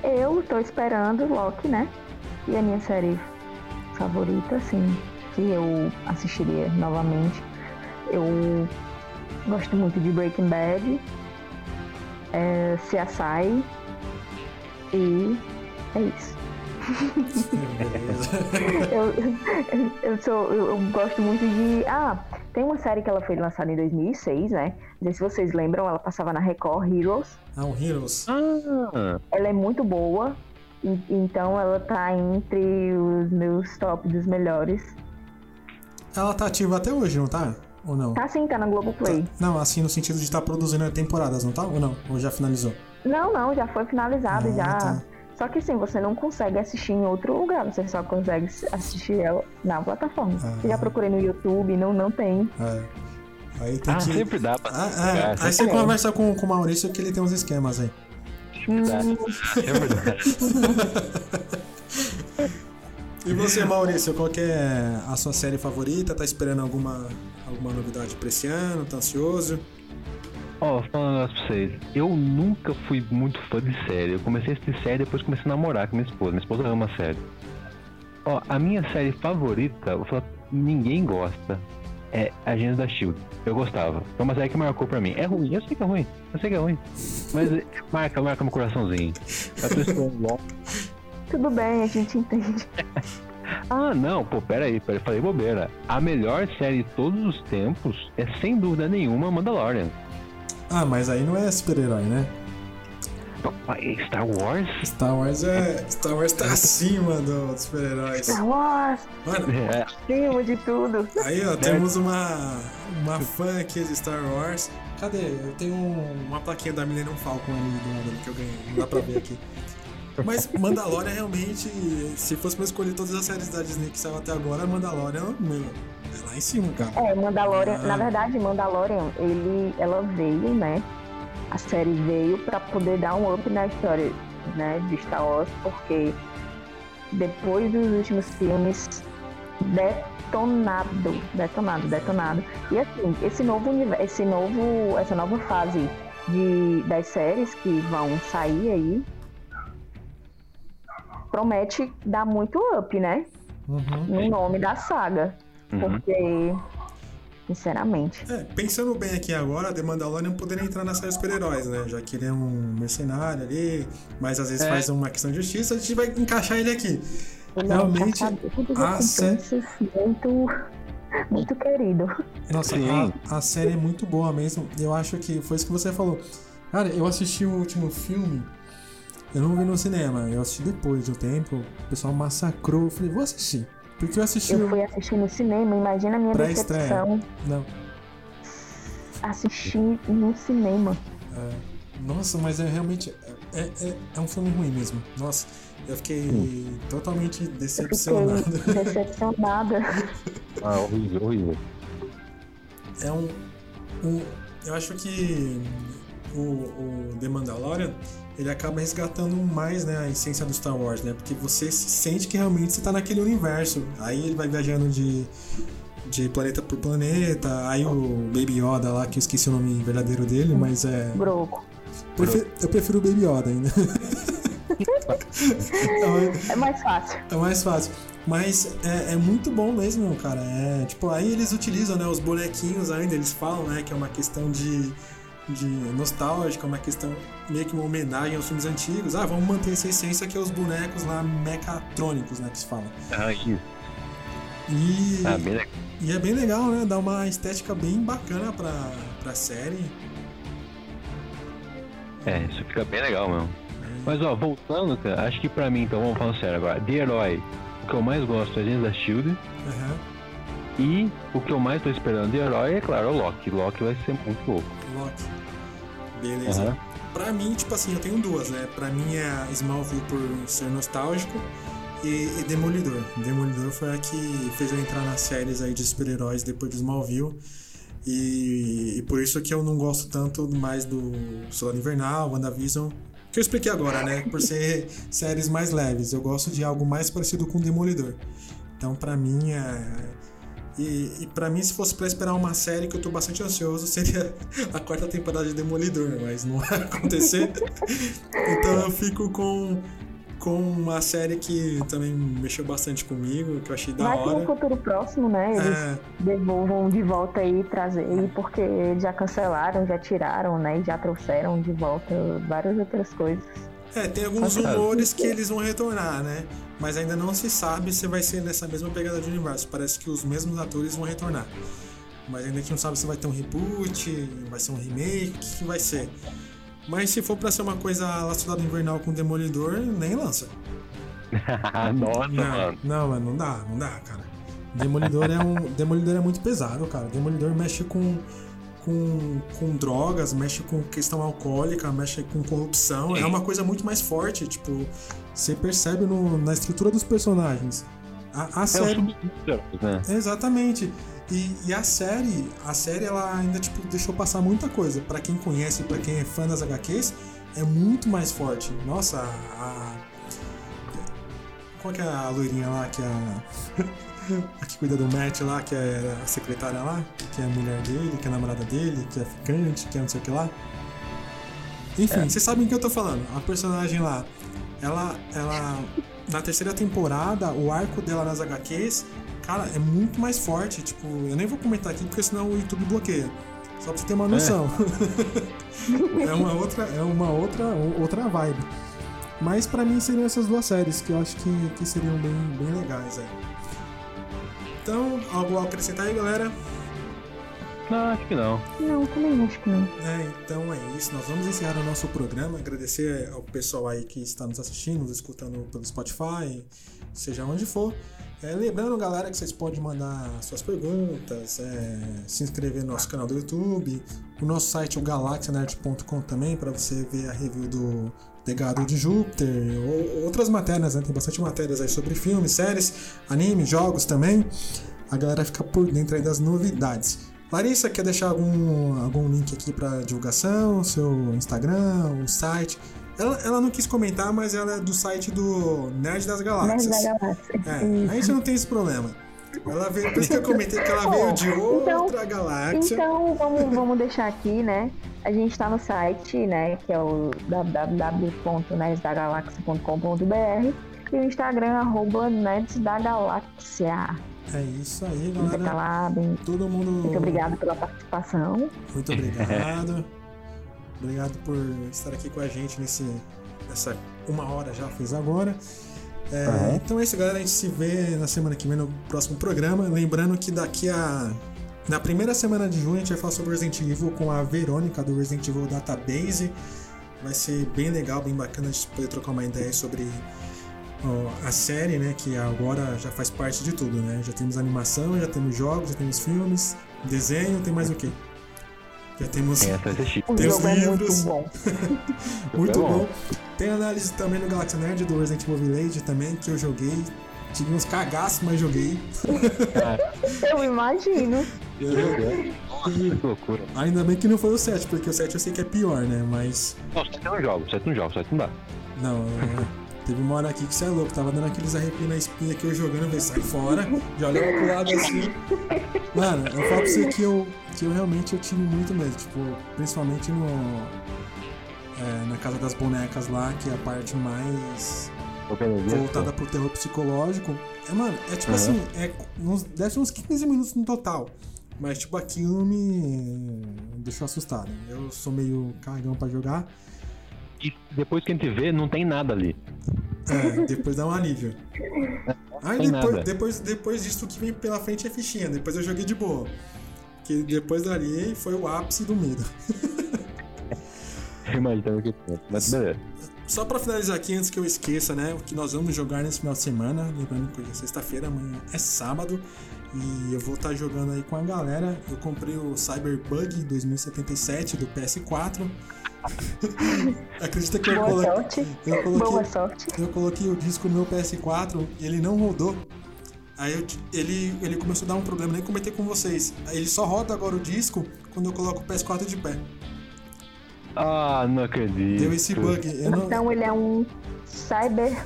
Eu tô esperando Loki, né? E a minha série favorita, assim, que eu assistiria novamente. Eu gosto muito de Breaking Bad, é, CSI e é isso. [laughs] eu, eu, sou, eu, eu, gosto muito de. Ah, tem uma série que ela foi lançada em 2006, né? Não sei se vocês lembram, ela passava na Record Heroes. Ah, o Heroes. Ah, Ela é muito boa, e- então ela tá entre os meus top dos melhores. Ela tá ativa até hoje, não tá? Ou não? Tá sim, tá na Globoplay. Não, assim no sentido de estar produzindo temporadas, não tá? Ou não? Ou já finalizou? Não, não, já foi finalizado, Ah, já. tá. Só que sim, você não consegue assistir em outro lugar, você só consegue assistir ela na plataforma. Ah. Já procurei no YouTube, não, não tem. É. Aí tem ah, que. sempre dá pra Ah, é. Aí você é. conversa com, com o Maurício que ele tem uns esquemas aí. dá. É verdade. [laughs] E você, Maurício, qual que é a sua série favorita? Tá esperando alguma, alguma novidade pra esse ano? Tá ansioso? Ó, vou falar um negócio pra vocês. Eu nunca fui muito fã de série. Eu comecei a assistir série depois comecei a namorar com minha esposa. Minha esposa ama série. Ó, a minha série favorita, vou falar, ninguém gosta, é Agentes da Shield. Eu gostava. Foi uma série que marcou pra mim. É ruim, eu sei que é ruim. Eu sei que é ruim. Mas marca, marca meu coraçãozinho. Eu tô esperando logo. Tudo bem, a gente entende. [laughs] Ah, não, pô, peraí, peraí, falei bobeira. A melhor série de todos os tempos é sem dúvida nenhuma Mandalorian. Ah, mas aí não é super-herói, né? Papai, Star Wars? Star Wars é. Star Wars tá acima do- dos super-heróis. Star Wars, Mano, É, acima de tudo. aí ó, temos uma. Uma fã aqui de Star Wars. Cadê? Eu tenho um- uma plaquinha da Millennium Falcon ali do lado que eu ganhei. Não dá pra ver aqui. Mas Mandalorian realmente, se fosse pra escolher todas as séries da Disney que saiu até agora, Mandalorian, meu, é lá em cima, cara. É, Mandalorian, Ah. na verdade, Mandalorian, ele, ela veio, né? A série veio pra poder dar um up na história, né, de Star Wars, porque depois dos últimos filmes detonado, detonado, detonado. E assim, esse novo universo, esse novo, essa nova fase de das séries que vão sair aí promete dar muito up, né? Uhum. No nome da saga. Uhum. Porque, sinceramente. É, pensando bem aqui agora, The Mandalorian poderia entrar na série de super-heróis, né? Já que ele é um mercenário ali, mas às vezes É. faz uma questão de justiça, a gente vai encaixar ele aqui. Ele é um Realmente, de a sé- recompensas muito, muito querido. Nossa, a, a série é muito boa mesmo. Eu acho que foi isso que você falou. Cara, eu assisti o último filme, eu não vi no cinema, eu assisti depois de um tempo, o pessoal massacrou, eu falei, vou assistir. Porque eu assisti Eu o fui assistir no cinema, imagina a minha Pré-estreia. decepção. Não. Assistir no cinema. Nossa, mas é realmente. É, é, é um filme ruim mesmo. Nossa, eu fiquei totalmente Eu fiquei decepcionado. [laughs] decepcionada. Ah, horrível, horrível. É um, um- Eu acho que o, o The Mandalorian ele acaba resgatando mais né, a essência do Star Wars, né? Porque você se sente que realmente você tá naquele universo. Aí ele vai viajando de, de planeta por planeta. Aí o Baby Yoda lá, que eu esqueci o nome verdadeiro dele, mas é. Broco. eu prefiro o Baby Yoda ainda. É, É mais fácil. É mais fácil. Mas é, é muito bom mesmo, cara. É, tipo, aí eles utilizam, né, os bonequinhos ainda, eles falam, né, que é uma questão de, de nostálgica, uma questão meio que uma homenagem aos filmes antigos. Ah, vamos manter essa essência que é os bonecos lá mecatrônicos, né, que se fala. Ah, isso. E, Ah, bem legal. e é bem legal, né, dá uma estética bem bacana pra, pra série. É, isso fica bem legal mesmo. Mas ó, voltando, cara, acho que pra mim, então, vamos falar sério agora. De herói, o que eu mais gosto é Agentes da Shield. Aham. E o que eu mais tô esperando de herói é, claro, o Loki. Loki vai ser muito louco. Loki. Beleza. Aham. Pra mim, tipo assim, eu tenho duas, né? Pra mim é Smallville por ser nostálgico e, e Demolidor. Demolidor foi a que fez eu entrar nas séries aí de super-heróis depois de Smallville. E, e por isso que eu não gosto tanto mais do Soldado Invernal, WandaVision, que eu expliquei agora, né? Por ser [laughs] séries mais leves. Eu gosto de algo mais parecido com Demolidor. Então, pra mim, é... E, e para mim, se fosse pra esperar uma série que eu tô bastante ansioso, seria [laughs] a quarta temporada de Demolidor, mas não [laughs] vai acontecer. então eu fico com, com uma série que também mexeu bastante comigo, que eu achei da Vai que no hora. futuro próximo, né? Eles É, devolvam de volta aí trazer aí, porque eles já cancelaram, já tiraram, né? E já trouxeram de volta várias outras coisas. É, tem alguns Fantástico. rumores que eles vão retornar, né? Mas ainda não se sabe se vai ser nessa mesma pegada de universo. Parece que os mesmos atores vão retornar. Mas ainda gente não sabe se vai ter um reboot, vai ser um remake, o que, que vai ser. Mas se for pra ser uma coisa Soldado Invernal com Demolidor, nem lança. [laughs] Nossa, Não, mano. não, mano, não dá, não dá, cara. Demolidor é um. Demolidor é muito pesado, cara. Demolidor mexe com. Com, com drogas, mexe com questão alcoólica, mexe com corrupção. É uma coisa muito mais forte. Tipo, você percebe no- na estrutura dos personagens. A, a É série. né? Exatamente. E, e a série, a série ela ainda tipo deixou passar muita coisa. Pra quem conhece, pra quem é fã das HQs, é muito mais forte. Nossa, a, a- qual que é a loirinha lá que é a a [laughs] que cuida do Matt lá, que é a secretária lá, que é a mulher dele, que é a namorada dele, que é ficante, que é não sei o que lá. Enfim, vocês sabem o que eu tô falando. A personagem lá, ela, ela na terceira temporada, o arco dela nas HQs, cara, é muito mais forte. Tipo, eu nem vou comentar aqui porque senão o YouTube bloqueia. Só pra você ter uma noção. [laughs] É, uma outra, é uma outra, outra vibe. Mas pra mim seriam essas duas séries que eu acho que, que seriam bem, bem legais aí. Então, algo a acrescentar aí, galera? Não, acho que não. Não, também acho que não. É, então é isso. Nós vamos encerrar o nosso programa. Agradecer ao pessoal aí que está nos assistindo, nos escutando pelo Spotify, seja onde for. É, lembrando, galera, que vocês podem mandar suas perguntas, é, se inscrever no nosso canal do YouTube, o nosso site é o galaxianerd.com também, para você ver a review do Legado de Júpiter, ou outras matérias, né? Tem bastante matérias aí sobre filmes, séries, anime, jogos também. A galera fica por dentro aí das novidades. Larissa, quer deixar algum, algum link aqui para divulgação? Seu Instagram, o site? Ela, ela não quis comentar, mas ela é do site do Nerd das Nerd Galáxias. da Galáxia. É, Isso. a gente não tem esse problema. Ela veio, por isso que eu comentei que ela veio de Então- outra galáxia. Então, vamos, vamos deixar aqui, né? A gente tá no site, né? Que é o www.nerdsdagaláxia.com.br e o Instagram, arroba Nerds da Galáxia. É isso aí, Fica galera. lá, bem. Todo mundo. Muito obrigada pela participação. Muito obrigado. obrigado por estar aqui com a gente nesse, nessa uma hora já fez agora. É, Aham. Então é isso, galera. A gente se vê na semana que vem no próximo programa. Lembrando que daqui a. Na primeira semana de junho a gente vai falar sobre Resident Evil com a Verônica do Resident Evil Database. Vai ser bem legal, bem bacana a gente poder trocar uma ideia sobre ó, a série, né? Que agora já faz parte de tudo, né? Já temos animação, já temos jogos, já temos filmes, desenho, tem mais o quê? Já temos. O Tem os jogo é muito livros. bom. [laughs] muito É bom. bom. Tem análise também no Galaxy Nerd do Resident Evil Village também, que eu joguei. Tive uns cagaços, mas joguei. Eu imagino. Nossa, que loucura. Ainda bem que não foi o 7, porque o 7 eu sei que é pior, né? Mas. Não, só não jogo, só não jogo, só não dá. Não, é, teve uma hora aqui que você é louco, tava dando aqueles arrepios na espinha que eu jogando, eu falei, sai fora, já olhava pro lado assim. Mano, eu falo pra você que eu, que eu realmente eu tive muito medo, tipo, principalmente no. é, na casa das bonecas lá, que é a parte mais voltada pro terror psicológico. É, mano, é tipo Aham. assim, é, uns, deve ser uns 15 minutos no total. Mas, tipo, aquilo me deixou assustado. Eu sou meio cagão pra jogar. E depois que a gente vê, não tem nada ali. É, depois dá um alívio. Aí Tem depois, nada. depois, depois disso, o que vem pela frente é fichinha. Depois eu joguei de boa. Que depois dali foi o ápice do medo. [laughs] Imaginando que. Mas beleza. só pra finalizar aqui, antes que eu esqueça, né? O que nós vamos jogar nesse final de semana. Lembrando que hoje é sexta-feira, amanhã é sábado. E eu vou estar tá jogando aí com a galera. Eu comprei o Cyberbug 2077 do PS4. [laughs] Acredita que eu Boa coloquei, sorte. eu coloquei, Boa sorte. eu coloquei o disco no meu PS4 e ele não rodou. Aí eu- ele, ele começou a dar um problema, nem comentei com vocês. Aí Ele só roda agora o disco quando eu coloco o PS4 de pé. Ah, não acredito. Deu esse bug. Eu não, Então ele é um cyber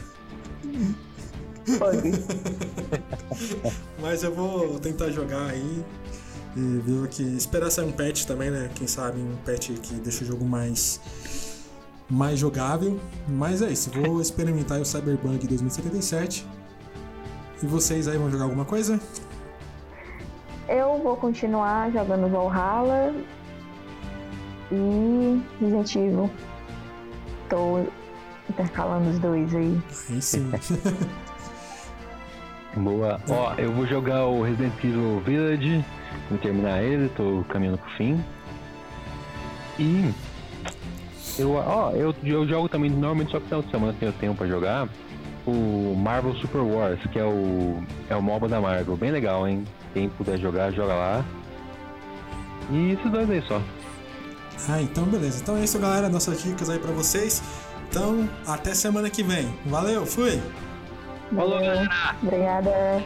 bug. [laughs] Mas eu vou tentar jogar aí e ver que esperar sair um patch também, né? Quem sabe um patch que deixa o jogo mais mais jogável. Mas é isso, vou experimentar o Cyberpunk 2077. E vocês aí vão jogar alguma coisa? Eu vou continuar jogando Valhalla e Resident Evil. Tô intercalando os dois aí. Aí sim. [laughs] Boa. Ó, eu vou jogar o Resident Evil Village, vou terminar ele, tô caminhando pro fim. E eu, ó, eu, eu jogo também normalmente só que final de semana tenho tempo pra jogar o Marvel Super Wars, que é o é o MOBA da Marvel, bem legal, hein? Quem puder jogar, joga lá. E esses dois aí só. ah, então beleza. Então é isso, galera. Nossas dicas aí pra vocês. Então, até semana que vem. Valeu, fui! Falou, galera! Obrigada.